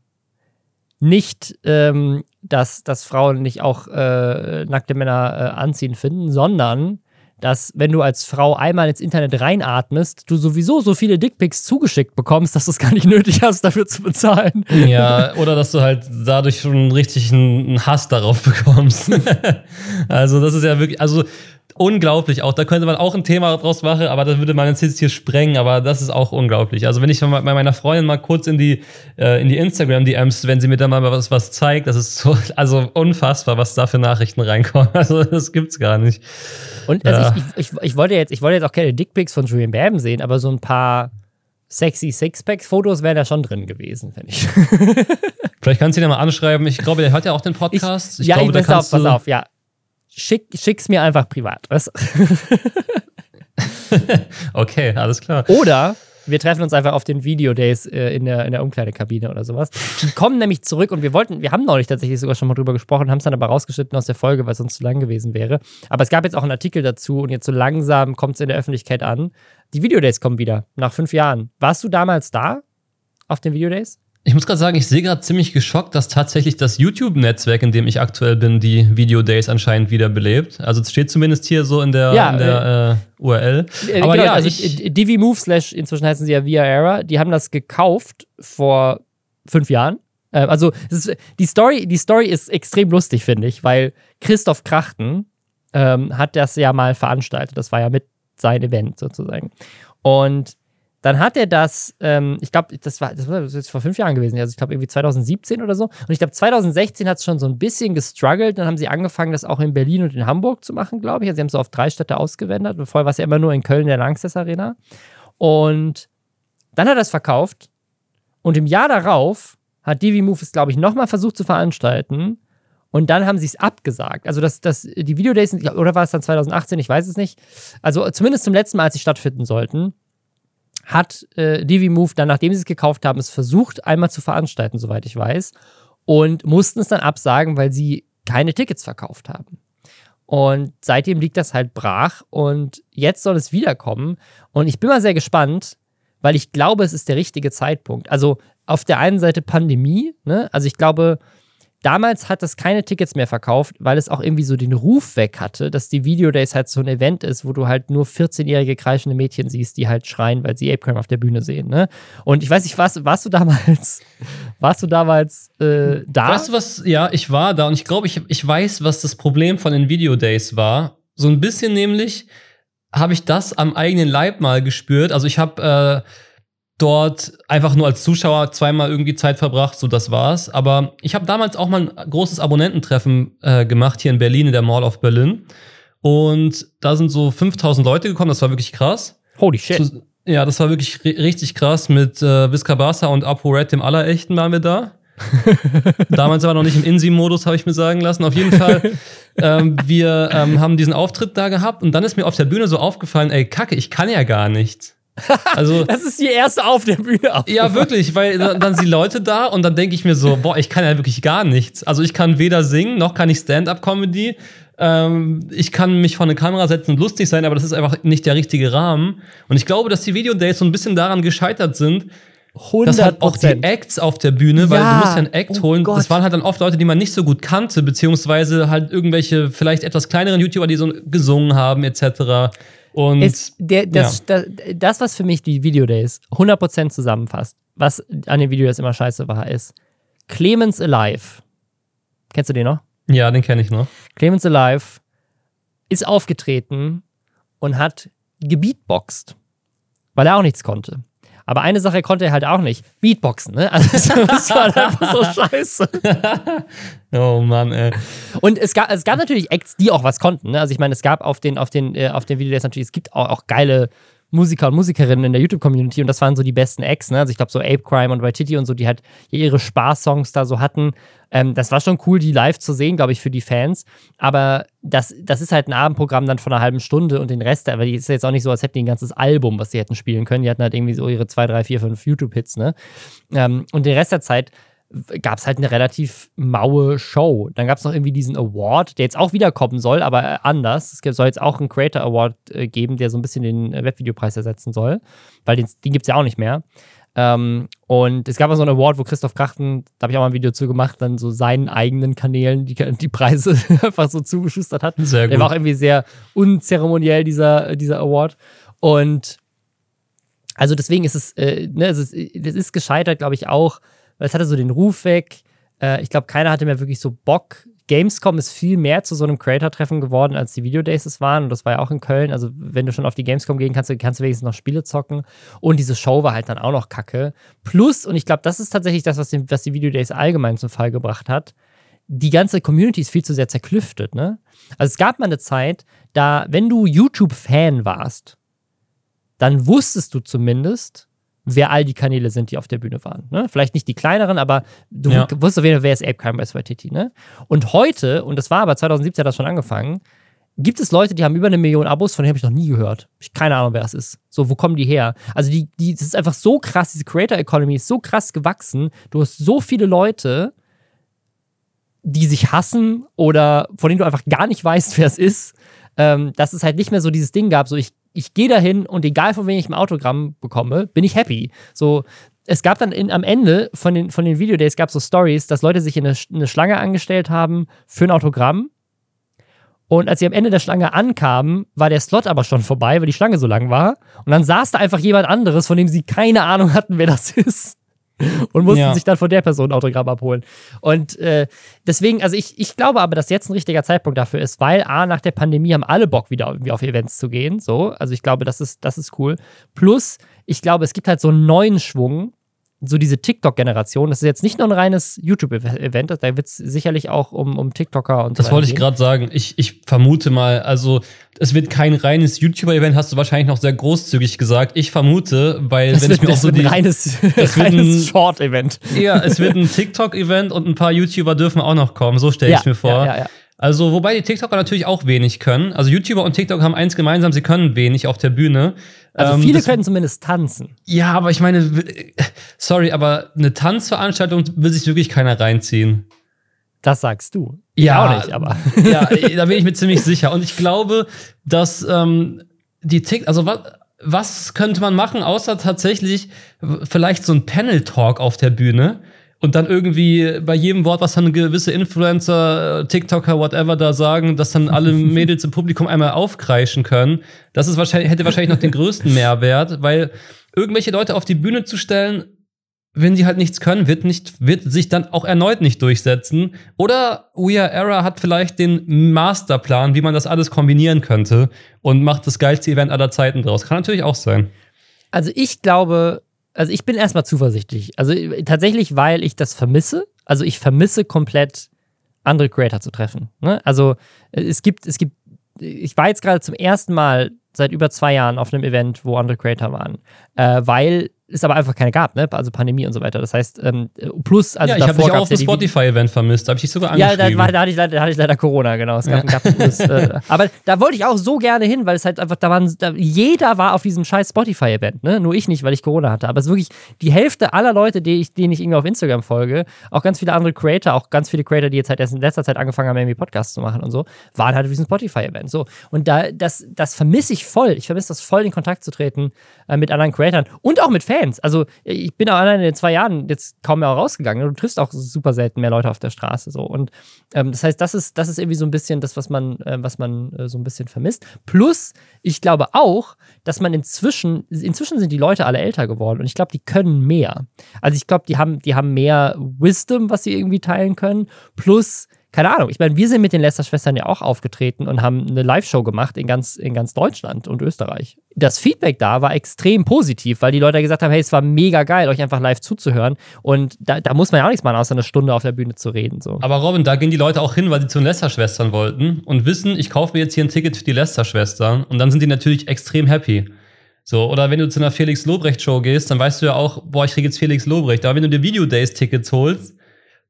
nicht, ähm, dass, dass Frauen nicht auch äh, nackte Männer äh, anziehen finden, sondern dass wenn du als Frau einmal ins Internet reinatmest, du sowieso so viele Dickpics zugeschickt bekommst, dass du es gar nicht nötig hast, dafür zu bezahlen. Ja, oder dass du halt dadurch schon richtig einen Hass darauf bekommst. also das ist ja wirklich, also unglaublich auch. Da könnte man auch ein Thema draus machen, aber das würde man jetzt hier sprengen, aber das ist auch unglaublich. Also wenn ich bei meiner Freundin mal kurz in die, äh, in die Instagram-DMs, wenn sie mir da mal was, was zeigt, das ist so, also unfassbar, was da für Nachrichten reinkommen. Also das gibt's gar nicht. Und also ja. ich, ich, ich, wollte jetzt, ich wollte jetzt auch keine Dickpics von Julian Bam sehen, aber so ein paar sexy Sixpacks-Fotos wären da schon drin gewesen, finde ich. Vielleicht kannst du ihn ja mal anschreiben. Ich glaube, der hört ja auch den Podcast. Ich, ja, glaube, ich, pass auf, pass auf, ja schick, schick's mir einfach privat. Was? okay, alles klar. Oder wir treffen uns einfach auf den Videodays äh, in, der, in der Umkleidekabine oder sowas. Die kommen nämlich zurück und wir wollten, wir haben neulich tatsächlich sogar schon mal drüber gesprochen, haben es dann aber rausgeschnitten aus der Folge, weil es sonst zu lang gewesen wäre. Aber es gab jetzt auch einen Artikel dazu und jetzt so langsam kommt es in der Öffentlichkeit an. Die Videodays kommen wieder, nach fünf Jahren. Warst du damals da auf den Videodays? Ich muss gerade sagen, ich sehe gerade ziemlich geschockt, dass tatsächlich das YouTube-Netzwerk, in dem ich aktuell bin, die Video Days anscheinend wiederbelebt. Also es steht zumindest hier so in der, ja, in der äh, äh, URL. Äh, Aber genau, ja, also ich, DiviMove slash, inzwischen heißen sie ja Via Era, die haben das gekauft vor fünf Jahren. Äh, also ist, die, Story, die Story ist extrem lustig, finde ich, weil Christoph Krachten ähm, hat das ja mal veranstaltet. Das war ja mit sein Event sozusagen. Und dann hat er das, ähm, ich glaube, das war, das war jetzt vor fünf Jahren gewesen, also ich glaube irgendwie 2017 oder so. Und ich glaube, 2016 hat es schon so ein bisschen gestruggelt. Dann haben sie angefangen, das auch in Berlin und in Hamburg zu machen, glaube ich. Also sie haben es so auf drei Städte ausgewendet. Vorher war es ja immer nur in Köln, der Langsess Arena. Und dann hat er es verkauft. Und im Jahr darauf hat Divi Move es, glaube ich, nochmal versucht zu veranstalten. Und dann haben sie es abgesagt. Also, das, das, die Videodays, oder war es dann 2018? Ich weiß es nicht. Also, zumindest zum letzten Mal, als sie stattfinden sollten hat äh, DiviMove dann, nachdem sie es gekauft haben, es versucht, einmal zu veranstalten, soweit ich weiß, und mussten es dann absagen, weil sie keine Tickets verkauft haben. Und seitdem liegt das halt brach und jetzt soll es wiederkommen. Und ich bin mal sehr gespannt, weil ich glaube, es ist der richtige Zeitpunkt. Also auf der einen Seite Pandemie, ne? Also ich glaube, Damals hat es keine Tickets mehr verkauft, weil es auch irgendwie so den Ruf weg hatte, dass die Video Days halt so ein Event ist, wo du halt nur 14-jährige kreischende Mädchen siehst, die halt schreien, weil sie Apecrime auf der Bühne sehen. Ne? Und ich weiß nicht, warst, warst du damals, warst du damals äh, da? Weißt du was? Ja, ich war da und ich glaube, ich, ich weiß, was das Problem von den Video Days war. So ein bisschen nämlich habe ich das am eigenen Leib mal gespürt. Also ich habe äh, dort einfach nur als Zuschauer zweimal irgendwie Zeit verbracht, so das war's. Aber ich habe damals auch mal ein großes Abonnententreffen äh, gemacht hier in Berlin, in der Mall of Berlin. Und da sind so 5000 Leute gekommen, das war wirklich krass. Holy shit. So, ja, das war wirklich richtig krass. Mit äh, Viscabasa und Apo Red, dem Allerechten, waren wir da. Damals aber noch nicht im Insi-Modus, habe ich mir sagen lassen. Auf jeden Fall, ähm, wir ähm, haben diesen Auftritt da gehabt und dann ist mir auf der Bühne so aufgefallen, ey, Kacke, ich kann ja gar nichts. Also, das ist die erste auf der Bühne. Ja, wirklich, weil dann, dann sind die Leute da und dann denke ich mir so, boah, ich kann ja wirklich gar nichts. Also ich kann weder singen, noch kann ich Stand-up-Comedy. Ähm, ich kann mich vor eine Kamera setzen und lustig sein, aber das ist einfach nicht der richtige Rahmen. Und ich glaube, dass die Videodays so ein bisschen daran gescheitert sind, das hat auch die Acts auf der Bühne, weil ja. du musst ja einen Act oh holen. Gott. Das waren halt dann oft Leute, die man nicht so gut kannte, beziehungsweise halt irgendwelche vielleicht etwas kleineren YouTuber, die so gesungen haben, etc. Und es, der, das, ja. das, das, was für mich die Video Days 100% zusammenfasst, was an den Video Days immer scheiße war, ist Clemens Alive. Kennst du den noch? Ja, den kenne ich noch. Clemens Alive ist aufgetreten und hat gebeatboxt, weil er auch nichts konnte. Aber eine Sache konnte er halt auch nicht: Beatboxen, ne? Also, das war einfach so scheiße. oh Mann, ey. Und es gab, es gab natürlich Acts, die auch was konnten, ne? Also, ich meine, es gab auf den, auf den, äh, auf den Videos natürlich, es gibt auch, auch geile Musiker und Musikerinnen in der YouTube-Community und das waren so die besten Acts, ne? Also ich glaube so Ape Crime und Waititi und so, die halt ihre Spaß-Songs da so hatten. Ähm, das war schon cool, die live zu sehen, glaube ich, für die Fans. Aber das, das ist halt ein Abendprogramm dann von einer halben Stunde und den Rest, aber die ist jetzt auch nicht so, als hätten die ein ganzes Album, was sie hätten spielen können. Die hatten halt irgendwie so ihre zwei, drei, vier, fünf YouTube-Hits, ne? Ähm, und den Rest der Zeit gab es halt eine relativ maue Show. Dann gab es noch irgendwie diesen Award, der jetzt auch wiederkommen soll, aber äh, anders. Es soll jetzt auch einen Creator Award äh, geben, der so ein bisschen den äh, Webvideopreis ersetzen soll, weil den, den gibt es ja auch nicht mehr. Ähm, und es gab auch so einen Award, wo Christoph Krachten, da habe ich auch mal ein Video zu gemacht, dann so seinen eigenen Kanälen die, die Preise einfach so zugeschustert hat. Sehr gut. Der war auch irgendwie sehr unzeremoniell, dieser, dieser Award. Und also deswegen ist es, äh, ne, es ist, es ist gescheitert, glaube ich, auch weil es hatte so den Ruf weg. Äh, ich glaube, keiner hatte mehr wirklich so Bock. Gamescom ist viel mehr zu so einem Creator-Treffen geworden, als die Videodays es waren. Und das war ja auch in Köln. Also, wenn du schon auf die Gamescom gehen kannst, kannst du wenigstens noch Spiele zocken. Und diese Show war halt dann auch noch kacke. Plus, und ich glaube, das ist tatsächlich das, was die, was die Videodays allgemein zum Fall gebracht hat. Die ganze Community ist viel zu sehr zerklüftet, ne? Also, es gab mal eine Zeit, da, wenn du YouTube-Fan warst, dann wusstest du zumindest, wer all die Kanäle sind, die auf der Bühne waren. Ne? Vielleicht nicht die kleineren, aber du ja. wusstest auf jeden Fall, wer ist Ape Crime bei SYTT. Ne? Und heute, und das war aber 2017 hat das schon angefangen, gibt es Leute, die haben über eine Million Abos, von denen habe ich noch nie gehört. Ich keine Ahnung, wer das ist. So, wo kommen die her? Also, die, die, das ist einfach so krass, diese Creator Economy ist so krass gewachsen. Du hast so viele Leute, die sich hassen oder von denen du einfach gar nicht weißt, wer es ist, ähm, dass es halt nicht mehr so dieses Ding gab, so ich ich gehe dahin und egal von wem ich ein Autogramm bekomme, bin ich happy. So, es gab dann in, am Ende von den, von den Videodays gab so Stories, dass Leute sich in eine, eine, Schlange angestellt haben für ein Autogramm. Und als sie am Ende der Schlange ankamen, war der Slot aber schon vorbei, weil die Schlange so lang war. Und dann saß da einfach jemand anderes, von dem sie keine Ahnung hatten, wer das ist und mussten ja. sich dann von der Person ein Autogramm abholen. Und äh, deswegen, also ich, ich glaube aber, dass jetzt ein richtiger Zeitpunkt dafür ist, weil A, nach der Pandemie haben alle Bock, wieder irgendwie auf Events zu gehen. So, also ich glaube, das ist, das ist cool. Plus, ich glaube, es gibt halt so einen neuen Schwung, so diese TikTok-Generation. Das ist jetzt nicht nur ein reines YouTube-Event, da wird es sicherlich auch um, um TikToker und so Das wollte ich gerade sagen. Ich, ich vermute mal, also es wird kein reines YouTuber-Event, hast du wahrscheinlich noch sehr großzügig gesagt. Ich vermute, weil das wenn wird, ich mir auch so die. Reines, es wird ein Short-Event. Ja, es wird ein TikTok-Event und ein paar YouTuber dürfen auch noch kommen. So stelle ich ja, mir vor. Ja, ja, ja. Also, wobei die TikToker natürlich auch wenig können. Also, YouTuber und TikTok haben eins gemeinsam, sie können wenig auf der Bühne. Also, ähm, viele können zumindest tanzen. Ja, aber ich meine, sorry, aber eine Tanzveranstaltung will sich wirklich keiner reinziehen. Das sagst du. Ich ja, auch nicht, aber. ja, da bin ich mir ziemlich sicher. Und ich glaube, dass ähm, die TikTok, also was, was könnte man machen, außer tatsächlich vielleicht so ein Panel-Talk auf der Bühne? Und dann irgendwie bei jedem Wort, was dann gewisse Influencer, TikToker, whatever da sagen, dass dann alle Mädels im Publikum einmal aufkreischen können. Das ist wahrscheinlich, hätte wahrscheinlich noch den größten Mehrwert, weil irgendwelche Leute auf die Bühne zu stellen, wenn sie halt nichts können, wird nicht, wird sich dann auch erneut nicht durchsetzen. Oder We Are Era hat vielleicht den Masterplan, wie man das alles kombinieren könnte und macht das geilste Event aller Zeiten draus. Kann natürlich auch sein. Also ich glaube, also ich bin erstmal zuversichtlich. Also tatsächlich, weil ich das vermisse. Also ich vermisse komplett andere Creator zu treffen. Ne? Also es gibt, es gibt, ich war jetzt gerade zum ersten Mal seit über zwei Jahren auf einem Event, wo andere Creator waren, äh, weil es aber einfach keine gab, ne? Also Pandemie und so weiter. Das heißt, ähm, plus, also ja, ich habe dich auch auf dem Spotify-Event vermisst, da habe ich dich sogar angeschrieben. Ja, da, da, hatte ich, da, hatte ich, leider Corona, genau. Es gab, ja. gab plus, äh, aber da wollte ich auch so gerne hin, weil es halt einfach, da waren, da, jeder war auf diesem scheiß Spotify-Event, ne? Nur ich nicht, weil ich Corona hatte. Aber es ist wirklich die Hälfte aller Leute, die ich, denen ich irgendwie auf Instagram folge, auch ganz viele andere Creator, auch ganz viele Creator, die jetzt halt erst in letzter Zeit angefangen haben, irgendwie Podcasts zu machen und so, waren halt auf diesem Spotify-Event. So. Und da, das, das vermisse ich voll. Ich vermisse das voll, in Kontakt zu treten äh, mit anderen Creatoren und auch mit Fans. Also ich bin auch allein in den zwei Jahren jetzt kaum mehr rausgegangen. Du triffst auch super selten mehr Leute auf der Straße so. Und ähm, das heißt, das ist, das ist irgendwie so ein bisschen das, was man, äh, was man äh, so ein bisschen vermisst. Plus, ich glaube auch, dass man inzwischen, inzwischen sind die Leute alle älter geworden und ich glaube, die können mehr. Also ich glaube, die haben, die haben mehr Wisdom, was sie irgendwie teilen können. Plus, keine Ahnung, ich meine, wir sind mit den Lester-Schwestern ja auch aufgetreten und haben eine Live-Show gemacht in ganz, in ganz Deutschland und Österreich. Das Feedback da war extrem positiv, weil die Leute gesagt haben, hey, es war mega geil, euch einfach live zuzuhören. Und da, da muss man ja auch nichts machen, außer eine Stunde auf der Bühne zu reden. So. Aber Robin, da gehen die Leute auch hin, weil sie zu den Lester-Schwestern wollten und wissen, ich kaufe mir jetzt hier ein Ticket für die Lester-Schwestern. Und dann sind die natürlich extrem happy. So, oder wenn du zu einer Felix Lobrecht-Show gehst, dann weißt du ja auch, boah, ich kriege jetzt Felix Lobrecht. Aber wenn du dir Video Days-Tickets holst,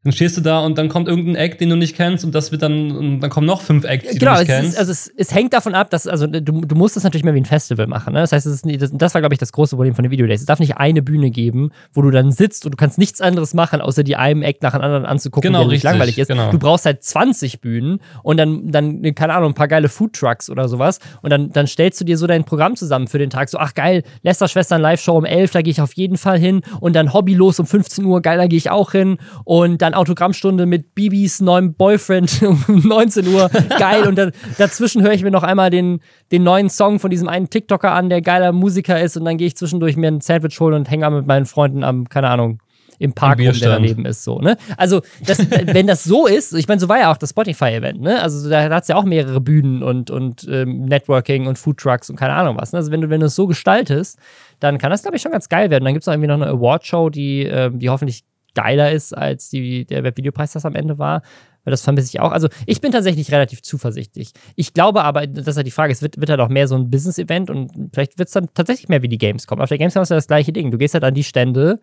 dann stehst du da und dann kommt irgendein Act, den du nicht kennst und das wird dann, und dann kommen noch fünf Acts, die genau, du nicht kennst. Ist, also es, es, hängt davon ab, dass, also du, du musst das natürlich mehr wie ein Festival machen. Ne? Das heißt, das, das, das war, glaube ich, das große Problem von den Videodays. Es darf nicht eine Bühne geben, wo du dann sitzt und du kannst nichts anderes machen, außer dir einem Act nach dem anderen anzugucken, genau, der nicht langweilig ist. Genau. Du brauchst halt 20 Bühnen und dann, dann, keine Ahnung, ein paar geile Foodtrucks oder sowas. Und dann, dann stellst du dir so dein Programm zusammen für den Tag. So, ach geil, Lester Schwestern Live-Show um 11, da gehe ich auf jeden Fall hin. Und dann Hobbylos um 15 Uhr, geil, da gehe ich auch hin. Und dann Autogrammstunde mit Bibis neuem Boyfriend um 19 Uhr. Geil. Und da, dazwischen höre ich mir noch einmal den, den neuen Song von diesem einen TikToker an, der geiler Musiker ist. Und dann gehe ich zwischendurch mir ein Sandwich holen und hänge mit meinen Freunden am, keine Ahnung, im Park rum, der daneben ist. So, ne? Also, das, wenn das so ist, ich meine, so war ja auch das Spotify-Event, ne? Also da hat es ja auch mehrere Bühnen und, und ähm, Networking und Foodtrucks und keine Ahnung was. Ne? Also wenn du, wenn du es so gestaltest, dann kann das, glaube ich, schon ganz geil werden. Dann gibt es auch irgendwie noch eine Award-Show, die, äh, die hoffentlich geiler ist, als die, der Webvideopreis das am Ende war. Weil das vermisse ich auch. Also ich bin tatsächlich relativ zuversichtlich. Ich glaube aber, das ist ja die Frage, es wird, wird halt auch mehr so ein Business-Event und vielleicht wird es dann tatsächlich mehr wie die Gamescom. Auf der Gamescom ist ja das gleiche Ding. Du gehst halt an die Stände,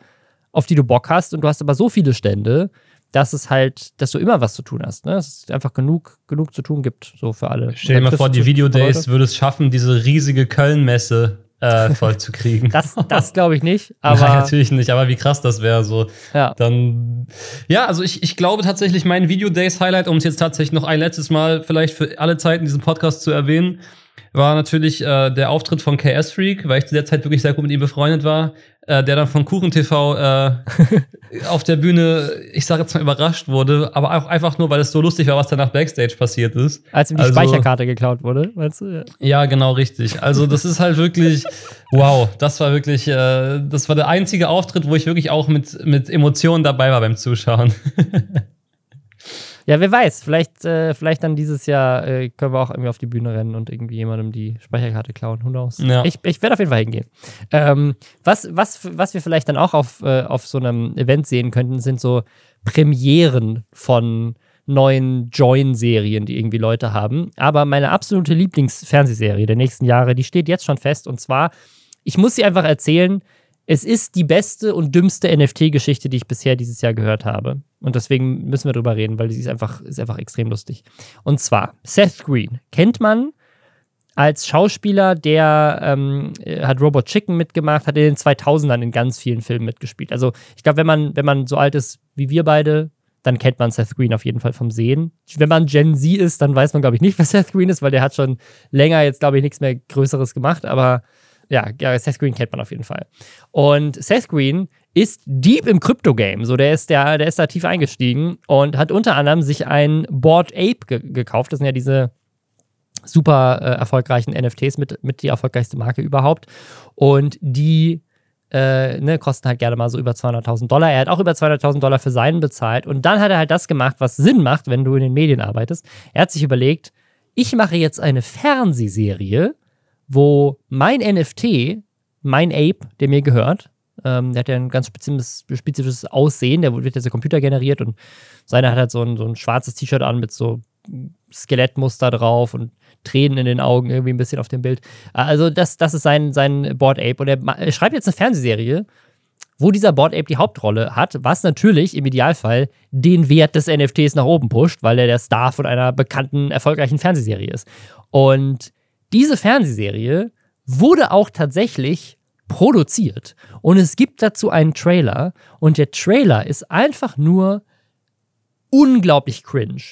auf die du Bock hast und du hast aber so viele Stände, dass es halt, dass du immer was zu tun hast. Ne? Dass es einfach genug, genug zu tun gibt, so für alle. Stell dir mal vor, die Video Days würde es schaffen, diese riesige Köln-Messe äh, voll zu kriegen. Das, das glaube ich nicht. Aber Nein, natürlich nicht, aber wie krass das wäre so. Ja. Dann, ja, also ich, ich glaube tatsächlich, mein Video Days Highlight, um es jetzt tatsächlich noch ein letztes Mal vielleicht für alle Zeiten diesen Podcast zu erwähnen, war natürlich äh, der Auftritt von KS Freak, weil ich zu der Zeit wirklich sehr gut mit ihm befreundet war äh, der dann von Kuchen TV äh, auf der Bühne, ich sage jetzt mal, überrascht wurde, aber auch einfach nur, weil es so lustig war, was danach Backstage passiert ist. Als ihm die also, Speicherkarte geklaut wurde, meinst du? Ja. ja, genau, richtig. Also, das ist halt wirklich, wow, das war wirklich, äh, das war der einzige Auftritt, wo ich wirklich auch mit, mit Emotionen dabei war beim Zuschauen. Ja, wer weiß, vielleicht, äh, vielleicht dann dieses Jahr äh, können wir auch irgendwie auf die Bühne rennen und irgendwie jemandem die Speicherkarte klauen. Who knows? Ja. Ich, ich werde auf jeden Fall hingehen. Ähm, was, was, was wir vielleicht dann auch auf, äh, auf so einem Event sehen könnten, sind so Premieren von neuen Join-Serien, die irgendwie Leute haben. Aber meine absolute Lieblingsfernsehserie der nächsten Jahre, die steht jetzt schon fest. Und zwar, ich muss sie einfach erzählen, es ist die beste und dümmste NFT-Geschichte, die ich bisher dieses Jahr gehört habe. Und deswegen müssen wir drüber reden, weil sie ist einfach, ist einfach extrem lustig. Und zwar, Seth Green kennt man als Schauspieler, der ähm, hat Robot Chicken mitgemacht, hat in den 2000ern in ganz vielen Filmen mitgespielt. Also ich glaube, wenn man, wenn man so alt ist wie wir beide, dann kennt man Seth Green auf jeden Fall vom Sehen. Wenn man Gen Z ist, dann weiß man, glaube ich, nicht, wer Seth Green ist, weil der hat schon länger jetzt, glaube ich, nichts mehr Größeres gemacht. Aber ja, ja, Seth Green kennt man auf jeden Fall. Und Seth Green ist deep im Crypto-Game. So, der ist, der, der ist da tief eingestiegen und hat unter anderem sich ein Board Ape ge gekauft. Das sind ja diese super äh, erfolgreichen NFTs mit, mit die erfolgreichste Marke überhaupt. Und die äh, ne, kosten halt gerne mal so über 200.000 Dollar. Er hat auch über 200.000 Dollar für seinen bezahlt. Und dann hat er halt das gemacht, was Sinn macht, wenn du in den Medien arbeitest. Er hat sich überlegt, ich mache jetzt eine Fernsehserie wo mein NFT, mein Ape, der mir gehört, ähm, der hat ja ein ganz spezifisches, spezifisches Aussehen, der wird jetzt der Computer generiert und seiner hat halt so ein, so ein schwarzes T-Shirt an mit so Skelettmuster drauf und Tränen in den Augen irgendwie ein bisschen auf dem Bild. Also das, das ist sein, sein Board Ape und er, schreibt jetzt eine Fernsehserie, wo dieser Board Ape die Hauptrolle hat, was natürlich im Idealfall den Wert des NFTs nach oben pusht, weil er der Star von einer bekannten, erfolgreichen Fernsehserie ist. Und diese Fernsehserie wurde auch tatsächlich produziert. Und es gibt dazu einen Trailer. Und der Trailer ist einfach nur unglaublich cringe.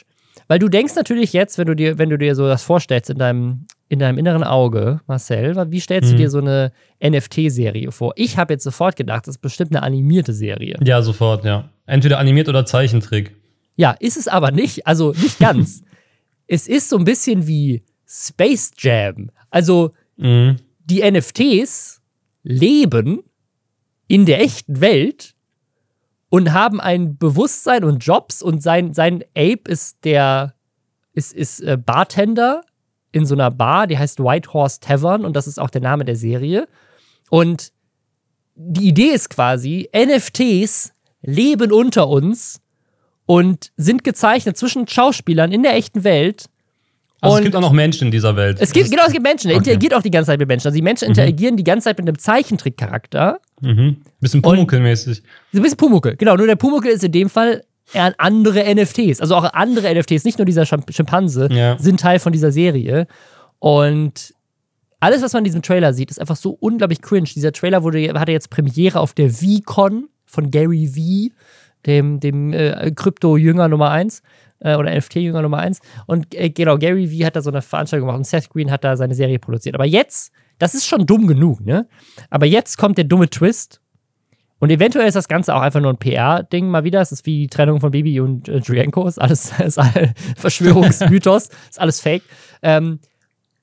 Weil du denkst natürlich jetzt, wenn du dir, wenn du dir so das vorstellst in deinem, in deinem inneren Auge, Marcel, wie stellst Mhm. du dir so eine NFT-Serie vor? Ich habe jetzt sofort gedacht, das ist bestimmt eine animierte Serie. Ja, sofort, ja. Entweder animiert oder Zeichentrick. Ja, ist es aber nicht. Also nicht ganz. es ist so ein bisschen wie Space Jam. Also Mhm. die NFTs leben in der echten Welt und haben ein Bewusstsein und Jobs und sein, sein Ape ist der ist, ist äh, Bartender in so einer Bar, die heißt White Horse Tavern und das ist auch der Name der Serie. Und die Idee ist quasi, NFTs leben unter uns und sind gezeichnet zwischen Schauspielern in der echten Welt. Also es gibt auch noch Menschen in dieser Welt. Es gibt, genau, es gibt Menschen, der Okay. interagiert auch die ganze Zeit mit Menschen. Also die Menschen interagieren die ganze Zeit mit einem Zeichentrickcharakter. Mhm. Bisschen Pumuckl-mäßig. So ein bisschen Pumuckel. Genau, nur der Pumuckel ist in dem Fall eher andere NFTs. Also auch andere NFTs, nicht nur dieser Schimp- Schimpanse, Ja. sind Teil von dieser Serie. Und alles, was man in diesem Trailer sieht, ist einfach so unglaublich cringe. Dieser Trailer wurde, hatte jetzt Premiere auf der VCon von Gary V, dem, dem äh, Krypto-Jünger Nummer 1 äh, oder NFT-Jünger Nummer 1. Und äh, genau, Gary V hat da so eine Veranstaltung gemacht und Seth Green hat da seine Serie produziert. Aber jetzt, das ist schon dumm genug, ne? Aber jetzt kommt der dumme Twist. Und eventuell ist das Ganze auch einfach nur ein PR-Ding mal wieder. Es ist wie die Trennung von Bibi und äh, Drienko. Ist alles, ist all Verschwörungsmythos. ist alles fake. Ähm,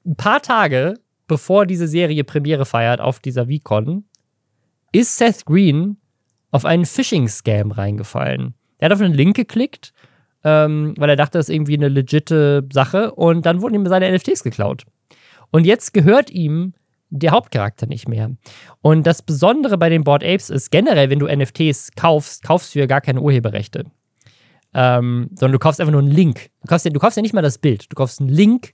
ein paar Tage bevor diese Serie Premiere feiert auf dieser VCon, ist Seth Green auf einen Phishing-Scam reingefallen. Er hat auf einen Link geklickt, ähm, weil er dachte, das ist irgendwie eine legitte Sache. Und dann wurden ihm seine NFTs geklaut. Und jetzt gehört ihm der Hauptcharakter nicht mehr. Und das Besondere bei den Board Apes ist generell, wenn du NFTs kaufst, kaufst du ja gar keine Urheberrechte. Ähm, sondern du kaufst einfach nur einen Link. Du kaufst, ja, du kaufst ja nicht mal das Bild. Du kaufst einen Link,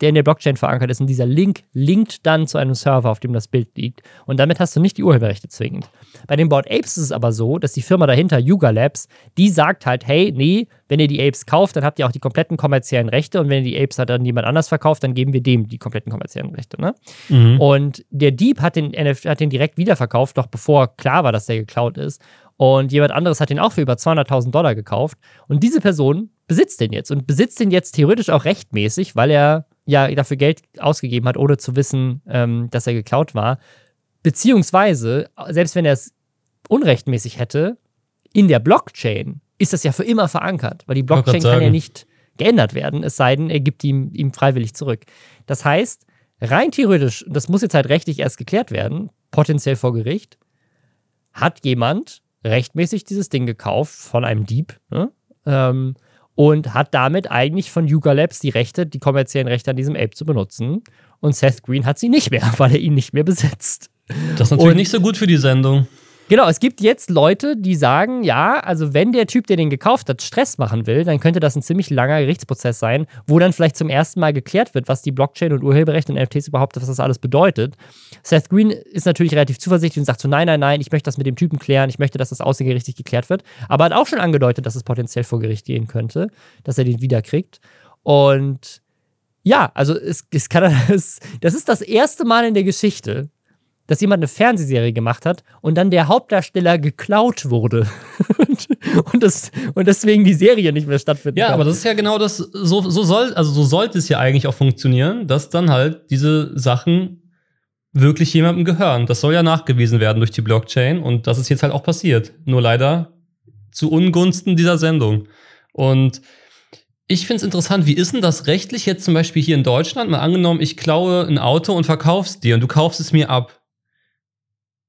der in der Blockchain verankert ist. Und dieser Link linkt dann zu einem Server, auf dem das Bild liegt. Und damit hast du nicht die Urheberrechte zwingend. Bei den Board Apes ist es aber so, dass die Firma dahinter, Yuga Labs, die sagt halt, hey, nee, wenn ihr die Apes kauft, dann habt ihr auch die kompletten kommerziellen Rechte. Und wenn ihr die Apes halt an jemand anders verkauft, dann geben wir dem die kompletten kommerziellen Rechte. Ne? Mhm. Und der Dieb hat den, NF hat den direkt wiederverkauft, noch bevor klar war, dass der geklaut ist. Und jemand anderes hat den auch für über 200.000 Dollar gekauft. Und diese Person besitzt den jetzt und besitzt den jetzt theoretisch auch rechtmäßig, weil er ja dafür Geld ausgegeben hat, ohne zu wissen, ähm, dass er geklaut war. Beziehungsweise, selbst wenn er es unrechtmäßig hätte, in der Blockchain ist das ja für immer verankert, weil die Blockchain grad kann ja nicht geändert werden, es sei denn, er gibt ihm, ihm freiwillig zurück. Das heißt, rein theoretisch, und das muss jetzt halt rechtlich erst geklärt werden, potenziell vor Gericht, hat jemand rechtmäßig dieses Ding gekauft von einem Dieb ne? ähm, und hat damit eigentlich von Yuga Labs die Rechte, die kommerziellen Rechte an diesem Ape zu benutzen. Und Seth Green hat sie nicht mehr, weil er ihn nicht mehr besitzt. Das ist natürlich Und- nicht so gut für die Sendung. Genau, es gibt jetzt Leute, die sagen, ja, also wenn der Typ, der den gekauft hat, Stress machen will, dann könnte das ein ziemlich langer Gerichtsprozess sein, wo dann vielleicht zum ersten Mal geklärt wird, was die Blockchain und Urheberrecht und NFTs überhaupt, was das alles bedeutet. Seth Green ist natürlich relativ zuversichtlich und sagt so, nein, nein, nein, ich möchte das mit dem Typen klären, ich möchte, dass das außergerichtlich geklärt wird, aber hat auch schon angedeutet, dass es potenziell vor Gericht gehen könnte, dass er den wiederkriegt. Und ja, also es, es kann, es, das ist das erste Mal in der Geschichte, dass jemand eine Fernsehserie gemacht hat und dann der Hauptdarsteller geklaut wurde. und, das, und deswegen die Serie nicht mehr stattfindet. Ja, aber das ist ja genau das, so, so soll, also so sollte es ja eigentlich auch funktionieren, dass dann halt diese Sachen wirklich jemandem gehören. Das soll ja nachgewiesen werden durch die Blockchain und das ist jetzt halt auch passiert. Nur leider zu Ungunsten dieser Sendung. Und ich finde es interessant, wie ist denn das rechtlich jetzt zum Beispiel hier in Deutschland? Mal angenommen, ich klaue ein Auto und verkauf's dir und du kaufst es mir ab.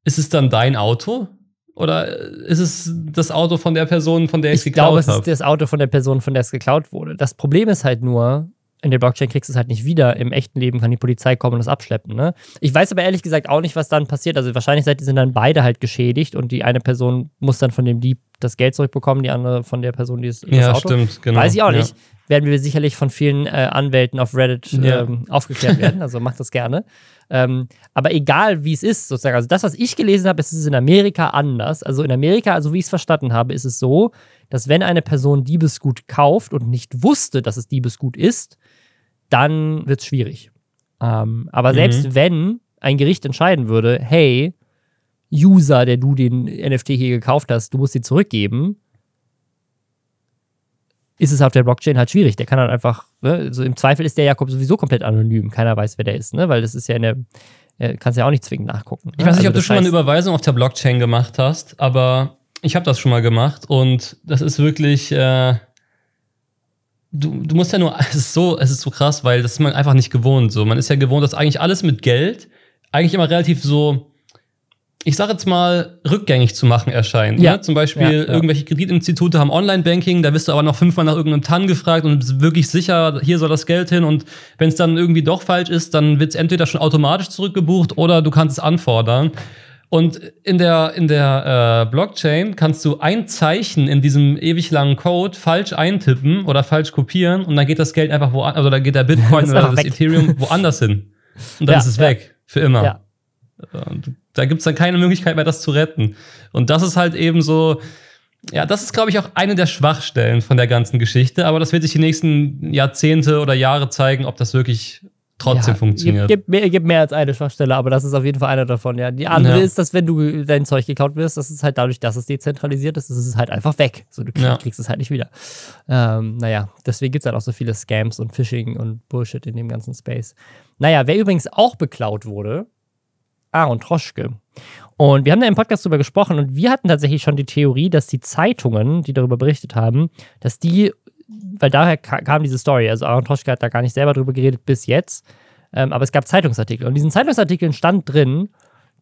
Ist es dann dein Auto? Oder ist es das Auto von der Person, von der ich es ich glaube, geklaut es ist habe? das Auto von der Person, von der es geklaut wurde. Das Problem ist halt nur, in der Blockchain kriegst du es halt nicht wieder. Im echten Leben kann die Polizei kommen und das abschleppen. Ne? Ich weiß aber ehrlich gesagt auch nicht, was dann passiert. Also wahrscheinlich sind dann beide halt geschädigt und die eine Person muss dann von dem Dieb das Geld zurückbekommen, die andere von der Person, die es das Ja, Auto. stimmt, genau. Weiß ich auch Ja. nicht. Werden wir sicherlich von vielen äh, Anwälten auf Reddit Ja. ähm, aufgeklärt werden. Also macht das gerne. Ähm, aber egal, wie es ist, sozusagen. Also das, was ich gelesen habe, ist es in Amerika anders. Also in Amerika, also wie ich es verstanden habe, ist es so, dass wenn eine Person Diebesgut kauft und nicht wusste, dass es Diebesgut ist, dann wird es schwierig. Ähm, aber Mhm. selbst wenn ein Gericht entscheiden würde, hey, User, der du den NFT hier gekauft hast, du musst ihn zurückgeben, ist es auf der Blockchain halt schwierig. Der kann halt einfach, ne, also im Zweifel ist der Jakob sowieso komplett anonym. Keiner weiß, wer der ist, ne? Weil das ist ja in der, äh, kannst ja auch nicht zwingend nachgucken. Ich weiß nicht, also ob du schon mal eine Überweisung auf der Blockchain gemacht hast, aber ich habe das schon mal gemacht und das ist wirklich. Äh, du, du musst ja nur. Es ist so, es ist so krass, weil das ist man einfach nicht gewohnt. So, man ist ja gewohnt, dass eigentlich alles mit Geld eigentlich immer relativ so. Ich sage jetzt mal, rückgängig zu machen erscheint. Ja. Ne? Zum Beispiel Ja, ja. irgendwelche Kreditinstitute haben Online-Banking, da wirst du aber noch fünfmal nach irgendeinem TAN gefragt und bist wirklich sicher, hier soll das Geld hin. Und wenn es dann irgendwie doch falsch ist, dann wird es entweder schon automatisch zurückgebucht oder du kannst es anfordern. Und in der, in der äh, Blockchain kannst du ein Zeichen in diesem ewig langen Code falsch eintippen oder falsch kopieren und dann geht das Geld einfach woanders, also dann geht der Bitcoin oder das weg. Ethereum woanders hin. Und dann Ja, ist es weg. Für immer. Ja. Und da gibt es dann keine Möglichkeit mehr, das zu retten. Und das ist halt eben so, ja, das ist, glaube ich, auch eine der Schwachstellen von der ganzen Geschichte. Aber das wird sich die nächsten Jahrzehnte oder Jahre zeigen, ob das wirklich trotzdem Ja, funktioniert. Gibt, gibt, mehr, gibt mehr als eine Schwachstelle, aber das ist auf jeden Fall einer davon. Ja. Die andere Ja. ist, dass wenn du dein Zeug geklaut wirst, das ist halt dadurch, dass es dezentralisiert ist, ist es halt einfach weg. So, du krieg, Ja. kriegst es halt nicht wieder. Ähm, naja, deswegen gibt es halt auch so viele Scams und Phishing und Bullshit in dem ganzen Space. Naja, wer übrigens auch beklaut wurde, Aaron Troschke. Und wir haben da im Podcast drüber gesprochen und wir hatten tatsächlich schon die Theorie, dass die Zeitungen, die darüber berichtet haben, dass die, weil daher ka- kam diese Story, also Aaron Troschke hat da gar nicht selber drüber geredet bis jetzt, ähm, aber es gab Zeitungsartikel. Und in diesen Zeitungsartikeln stand drin,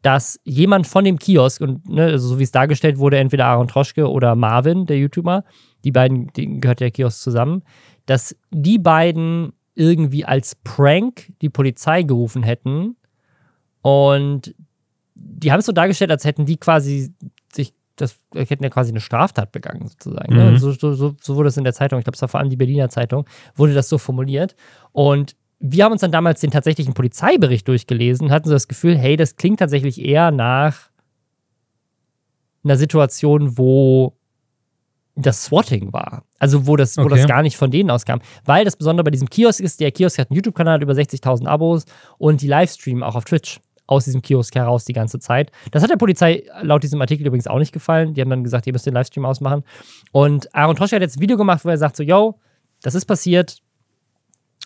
dass jemand von dem Kiosk, und ne, also so wie es dargestellt wurde, entweder Aaron Troschke oder Marvin, der YouTuber, die beiden, denen gehört der Kiosk zusammen, dass die beiden irgendwie als Prank die Polizei gerufen hätten und die haben es so dargestellt, als hätten die quasi sich, das hätten ja quasi eine Straftat begangen, sozusagen. Mhm. Ne? So, so, so, so wurde es in der Zeitung, ich glaube, es war vor allem die Berliner Zeitung, wurde das so formuliert. Und wir haben uns dann damals den tatsächlichen Polizeibericht durchgelesen und hatten so das Gefühl, hey, das klingt tatsächlich eher nach einer Situation, wo das Swatting war. Also wo das, wo Okay. das gar nicht von denen auskam. Weil das Besondere bei diesem Kiosk ist, der Kiosk hat einen YouTube-Kanal, über 60.000 Abos und die Livestreamen auch auf Twitch aus diesem Kiosk heraus die ganze Zeit. Das hat der Polizei laut diesem Artikel übrigens auch nicht gefallen. Die haben dann gesagt, ihr müsst den Livestream ausmachen. Und Aaron Troschke hat jetzt ein Video gemacht, wo er sagt so, yo, das ist passiert.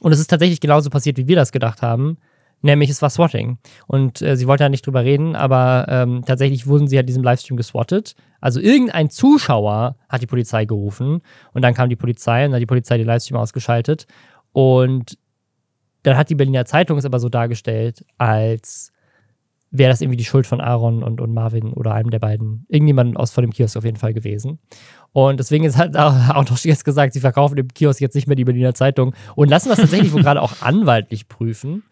Und es ist tatsächlich genauso passiert, wie wir das gedacht haben. Nämlich, es war Swatting. Und äh, sie wollte ja nicht drüber reden, aber ähm, tatsächlich wurden sie ja diesem Livestream geswattet. Also irgendein Zuschauer hat die Polizei gerufen und dann kam die Polizei und dann hat die Polizei den Livestream ausgeschaltet. Und dann hat die Berliner Zeitung es aber so dargestellt, als wäre das irgendwie die Schuld von Aaron und, und Marvin oder einem der beiden, irgendjemand aus von dem Kiosk auf jeden Fall gewesen. Und deswegen ist halt auch noch jetzt gesagt, sie verkaufen dem Kiosk jetzt nicht mehr die Berliner Zeitung und lassen das tatsächlich wohl gerade auch anwaltlich prüfen.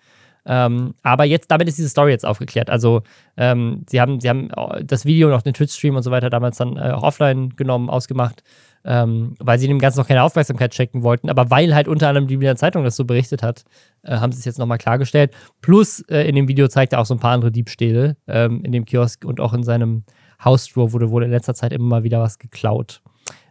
Ähm, aber jetzt, damit ist diese Story jetzt aufgeklärt. Also, ähm, sie haben, sie haben das Video und auch den Twitch-Stream und so weiter damals dann äh, auch offline genommen, ausgemacht, ähm, weil sie dem Ganzen noch keine Aufmerksamkeit schenken wollten. Aber weil halt unter anderem die Berliner Zeitung das so berichtet hat, äh, haben sie es jetzt nochmal klargestellt. Plus, äh, in dem Video zeigt er auch so ein paar andere Diebstähle ähm, in dem Kiosk und auch in seinem Hausflur wurde wohl in letzter Zeit immer mal wieder was geklaut.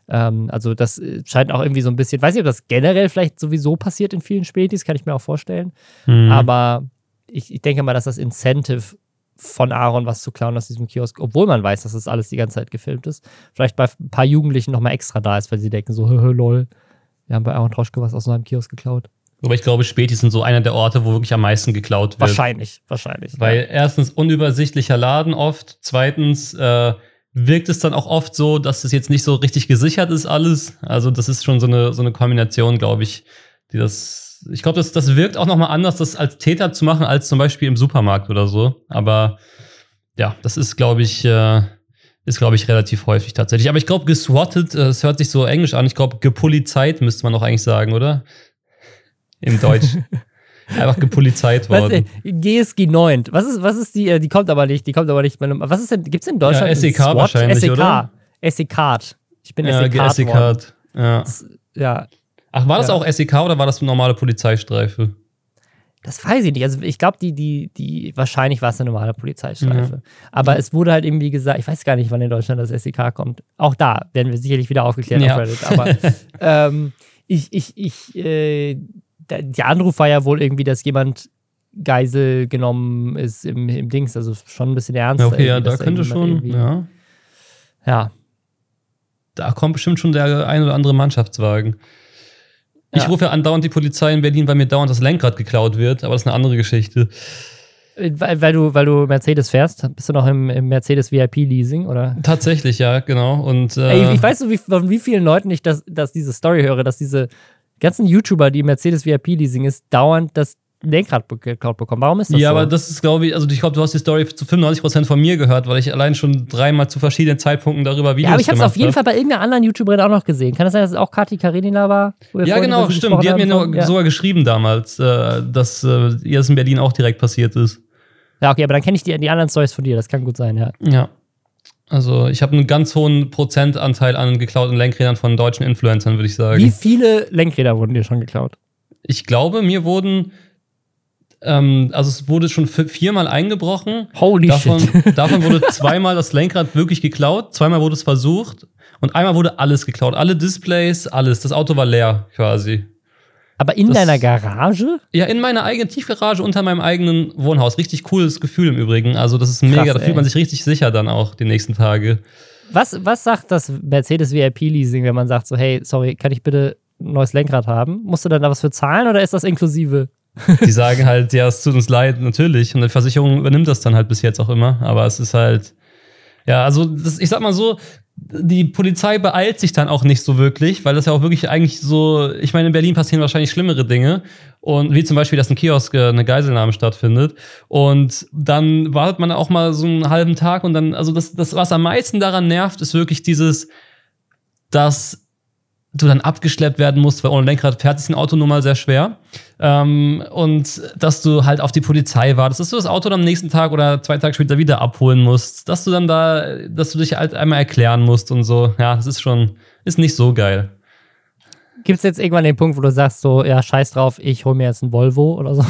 Ähm, also, das äh, scheint auch irgendwie so ein bisschen, weiß nicht, ob das generell vielleicht sowieso passiert in vielen Spätis, kann ich mir auch vorstellen. Mhm. Aber ich, ich denke mal, dass das Incentive von Aaron was zu klauen aus diesem Kiosk, obwohl man weiß, dass das alles die ganze Zeit gefilmt ist, vielleicht bei ein paar Jugendlichen nochmal extra da ist, weil sie denken so, hö, lol, wir haben bei Aaron Troschke was aus so einem Kiosk geklaut. Aber ich glaube, Spätis sind so einer der Orte, wo wirklich am meisten geklaut wird. Wahrscheinlich, wahrscheinlich. Weil erstens unübersichtlicher Laden oft, zweitens äh, wirkt es dann auch oft so, dass es jetzt nicht so richtig gesichert ist alles. Also das ist schon so eine, so eine Kombination, glaube ich, die das. Ich glaube, das, das wirkt auch nochmal anders, das als Täter zu machen, als zum Beispiel im Supermarkt oder so. Aber ja, das ist, glaube ich, äh, ist, glaube ich, relativ häufig tatsächlich. Aber ich glaube, geswattet, äh, es hört sich so englisch an. Ich glaube, gepolizeit müsste man auch eigentlich sagen, oder? Im Deutsch. Einfach gepolizeit worden. äh, GSG 9. Was ist, was ist die, äh, die kommt aber nicht, die kommt aber nicht. Was ist denn, gibt es in Deutschland? Ja, SEK SWAT? wahrscheinlich, SEK. oder? SEK. Ich bin Ja, SEK. SEK. Ja. Ja, Ach, war das Ja. auch SEK oder war das eine normale Polizeistreife? Das weiß ich nicht. Also ich glaube, die, die, die, wahrscheinlich war es eine normale Polizeistreife. Mhm. Aber es wurde halt irgendwie gesagt, ich weiß gar nicht, wann in Deutschland das SEK kommt. Auch da werden wir sicherlich wieder aufgeklärt Ja. auf Reddit. Aber ähm, ich, ich, ich, äh, der, Anruf war ja wohl irgendwie, dass jemand Geisel genommen ist im, im Dings, also schon ein bisschen ernst. Ja, okay, ja, da könnte schon, ja. Ja, da kommt bestimmt schon der ein oder andere Mannschaftswagen. Ich Ja. rufe ja andauernd die Polizei in Berlin, weil mir dauernd das Lenkrad geklaut wird, aber das ist eine andere Geschichte. Weil, weil, du, weil du Mercedes fährst, bist du noch im, im Mercedes VIP-Leasing, oder? Tatsächlich, ja, genau. Und äh, Ey, ich weiß so, wie, von wie vielen Leuten ich das, dass diese Story höre, dass diese ganzen YouTuber, die Mercedes VIP-Leasing ist, dauernd das Lenkrad geklaut bekommen. Warum ist das ja, so? aber das ist, glaube ich, also ich glaube, du hast die Story zu 95% von mir gehört, weil ich allein schon dreimal zu verschiedenen Zeitpunkten darüber Videos ja, aber ich habe es auf jeden. Fall bei irgendeiner anderen YouTuberin auch noch gesehen. Kann das sein, dass es auch Kati Karenina war? Ja, genau, stimmt. Die hat mir nur ja. sogar geschrieben damals, äh, dass äh, ihr das in Berlin auch direkt passiert ist. ja, okay, aber dann kenne ich die, die anderen Stories von dir. Das kann gut sein, ja. Ja. Also ich habe einen ganz hohen Prozentanteil an geklauten Lenkrädern von deutschen Influencern, würde ich sagen. Wie viele Lenkräder wurden dir schon geklaut? Ich glaube, mir wurden, ähm, also es wurde schon vi- viermal eingebrochen. Holy Davon, shit. davon wurde zweimal das Lenkrad wirklich geklaut, zweimal wurde es versucht und einmal wurde alles geklaut. Alle Displays, alles. Das Auto war leer quasi. Aber in Das- deiner Garage? Ja, in meiner eigenen Tiefgarage unter meinem eigenen Wohnhaus. Richtig cooles Gefühl im Übrigen. Also, das ist mega. Krass, da fühlt man sich richtig sicher dann auch die nächsten Tage. Was, was sagt das Mercedes VIP-Leasing, wenn man sagt so, hey, sorry, kann ich bitte ein neues Lenkrad haben? Musst du dann da was für zahlen oder ist das inklusive? Die sagen halt, ja, es tut uns leid, natürlich. Und die Versicherung übernimmt das dann halt bis jetzt auch immer. Aber es ist halt, ja, also das, ich sag mal so, die Polizei beeilt sich dann auch nicht so wirklich, weil das ja auch wirklich eigentlich so, ich meine, in Berlin passieren wahrscheinlich schlimmere Dinge. Und wie zum Beispiel, dass ein Kiosk äh, eine Geiselnahme stattfindet. Und dann wartet man auch mal so einen halben Tag und dann, also das, das was am meisten daran nervt, ist wirklich dieses, dass du dann abgeschleppt werden musst, weil ohne Lenkrad fährt sich ein Auto nun mal sehr schwer. Ähm, und dass du halt auf die Polizei wartest, dass du das Auto dann am nächsten Tag oder zwei Tage später wieder abholen musst, dass du dann da, dass du dich halt einmal erklären musst und so. Ja, das ist schon, ist nicht so geil. Gibt es jetzt irgendwann den Punkt, wo du sagst so, ja, scheiß drauf, ich hole mir jetzt ein Volvo oder so?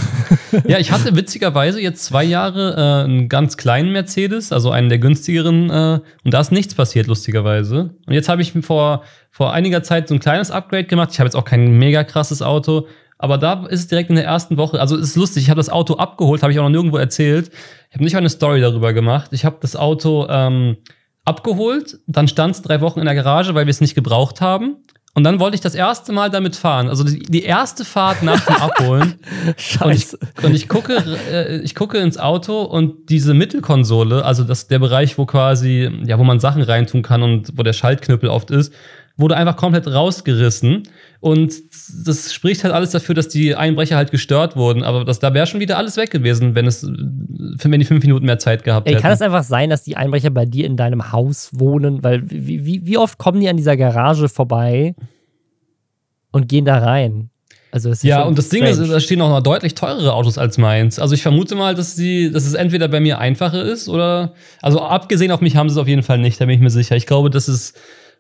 Ja, ich hatte witzigerweise jetzt zwei Jahre äh, einen ganz kleinen Mercedes, also einen der günstigeren, äh, und da ist nichts passiert, lustigerweise. Und jetzt habe ich vor, vor einiger Zeit so ein kleines Upgrade gemacht. Ich habe jetzt auch kein mega krasses Auto, aber da ist es direkt in der ersten Woche, also es ist lustig, ich habe das Auto abgeholt, habe ich auch noch nirgendwo erzählt. Ich habe nicht mal eine Story darüber gemacht. Ich habe das Auto ähm, abgeholt, dann stand es drei Wochen in der Garage, weil wir es nicht gebraucht haben. Und dann wollte ich das erste Mal damit fahren. Also die, die erste Fahrt nach dem Abholen. Und ich, Scheiße. und ich gucke, äh, ich gucke ins Auto und diese Mittelkonsole, also das, der Bereich, wo quasi, ja, wo man Sachen reintun kann und wo der Schaltknüppel oft ist, wurde einfach komplett rausgerissen. Und das spricht halt alles dafür, dass die Einbrecher halt gestört wurden. Aber das, da wäre schon wieder alles weg gewesen, wenn es, wenn die fünf Minuten mehr Zeit gehabt Ey, hätten. kann es einfach sein, dass die Einbrecher bei dir in deinem Haus wohnen? Weil wie, wie, wie oft kommen die an dieser Garage vorbei und gehen da rein? Also Ja, und das Ding ist, strange. da stehen auch noch deutlich teurere Autos als meins. Also ich vermute mal, dass sie, dass es entweder bei mir einfacher ist oder, also abgesehen auf mich haben sie es auf jeden Fall nicht, da bin ich mir sicher. Ich glaube, das ist,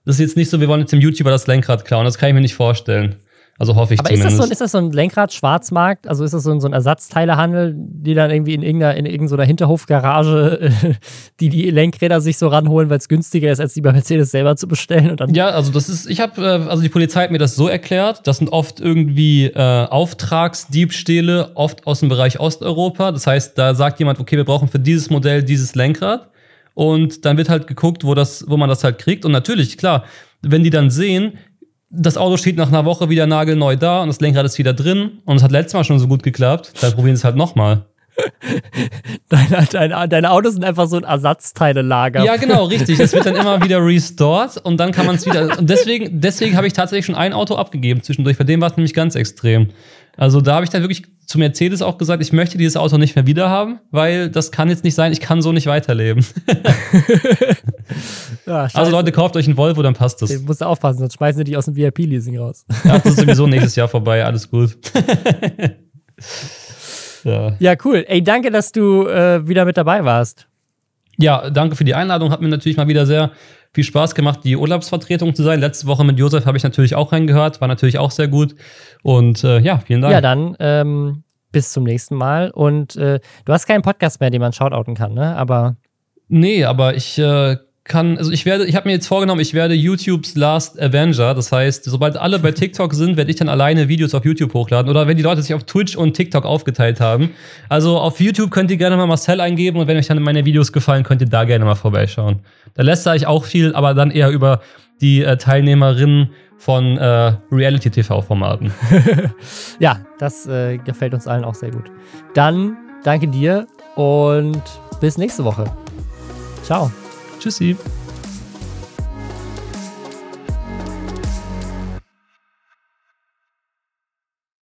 das ist jetzt nicht so, wir wollen jetzt dem YouTuber das Lenkrad klauen. Das kann ich mir nicht vorstellen. Also hoffe ich Aber ist das, zumindest. so, ein- ist das so ein Lenkrad-Schwarzmarkt? Also ist das so ein, so ein Ersatzteilehandel, die dann irgendwie in irgendeiner, in irgendeiner Hinterhofgarage, äh, die die Lenkräder sich so ranholen, weil es günstiger ist, als die bei Mercedes selber zu bestellen? Und dann ja, also das ist, ich habe, äh, also die Polizei hat mir das so erklärt, das sind oft irgendwie äh, Auftragsdiebstähle, oft aus dem Bereich Osteuropa. Das heißt, da sagt jemand, okay, wir brauchen für dieses Modell dieses Lenkrad. Und dann wird halt geguckt, wo, das, wo man das halt kriegt. Und natürlich, klar, wenn die dann sehen, das Auto steht nach einer Woche wieder nagelneu da und das Lenkrad ist wieder drin und es hat letztes Mal schon so gut geklappt, dann probieren sie es halt nochmal. deine, deine, deine Autos sind einfach so ein Ersatzteilelager. Ja, genau, richtig. Es wird dann immer wieder restored und dann kann man es wieder. Und deswegen, deswegen habe ich tatsächlich schon ein Auto abgegeben zwischendurch. Bei dem war es nämlich ganz extrem. Also da habe ich dann wirklich zu Mercedes auch gesagt, ich möchte dieses Auto nicht mehr wiederhaben, weil das kann jetzt nicht sein, ich kann so nicht weiterleben. Ja, Also. Leute, kauft euch einen Volvo, dann passt das. Du musst aufpassen, sonst schmeißen sie dich aus dem VIP-Leasing raus. Ja, das ist sowieso nächstes Jahr vorbei, alles gut. ja. Ja, cool. Ey, danke, dass du äh, wieder mit dabei warst. Ja, danke für die Einladung. Hat mir natürlich mal wieder sehr viel Spaß gemacht, die Urlaubsvertretung zu sein. Letzte Woche mit Josef habe ich natürlich auch reingehört, war natürlich auch sehr gut. Und äh, ja, vielen Dank. Ja, dann ähm, bis zum nächsten Mal. Und äh, du hast keinen Podcast mehr, den man shoutouten kann, ne? Aber Nee, aber ich äh, kann, also ich werde, ich habe mir jetzt vorgenommen, ich werde YouTubes Last Avenger. Das heißt, sobald alle bei TikTok sind, werde ich dann alleine Videos auf YouTube hochladen. Oder wenn die Leute sich auf Twitch und TikTok aufgeteilt haben. Also auf YouTube könnt ihr gerne mal Marcel eingeben und wenn euch dann meine Videos gefallen, könnt ihr da gerne mal vorbeischauen. Da lässt ich auch viel, aber dann eher über die äh, Teilnehmerinnen von äh, Reality-TV-Formaten. ja, das äh, gefällt uns allen auch sehr gut. Dann danke dir und bis nächste Woche. Ciao. Tschüssi.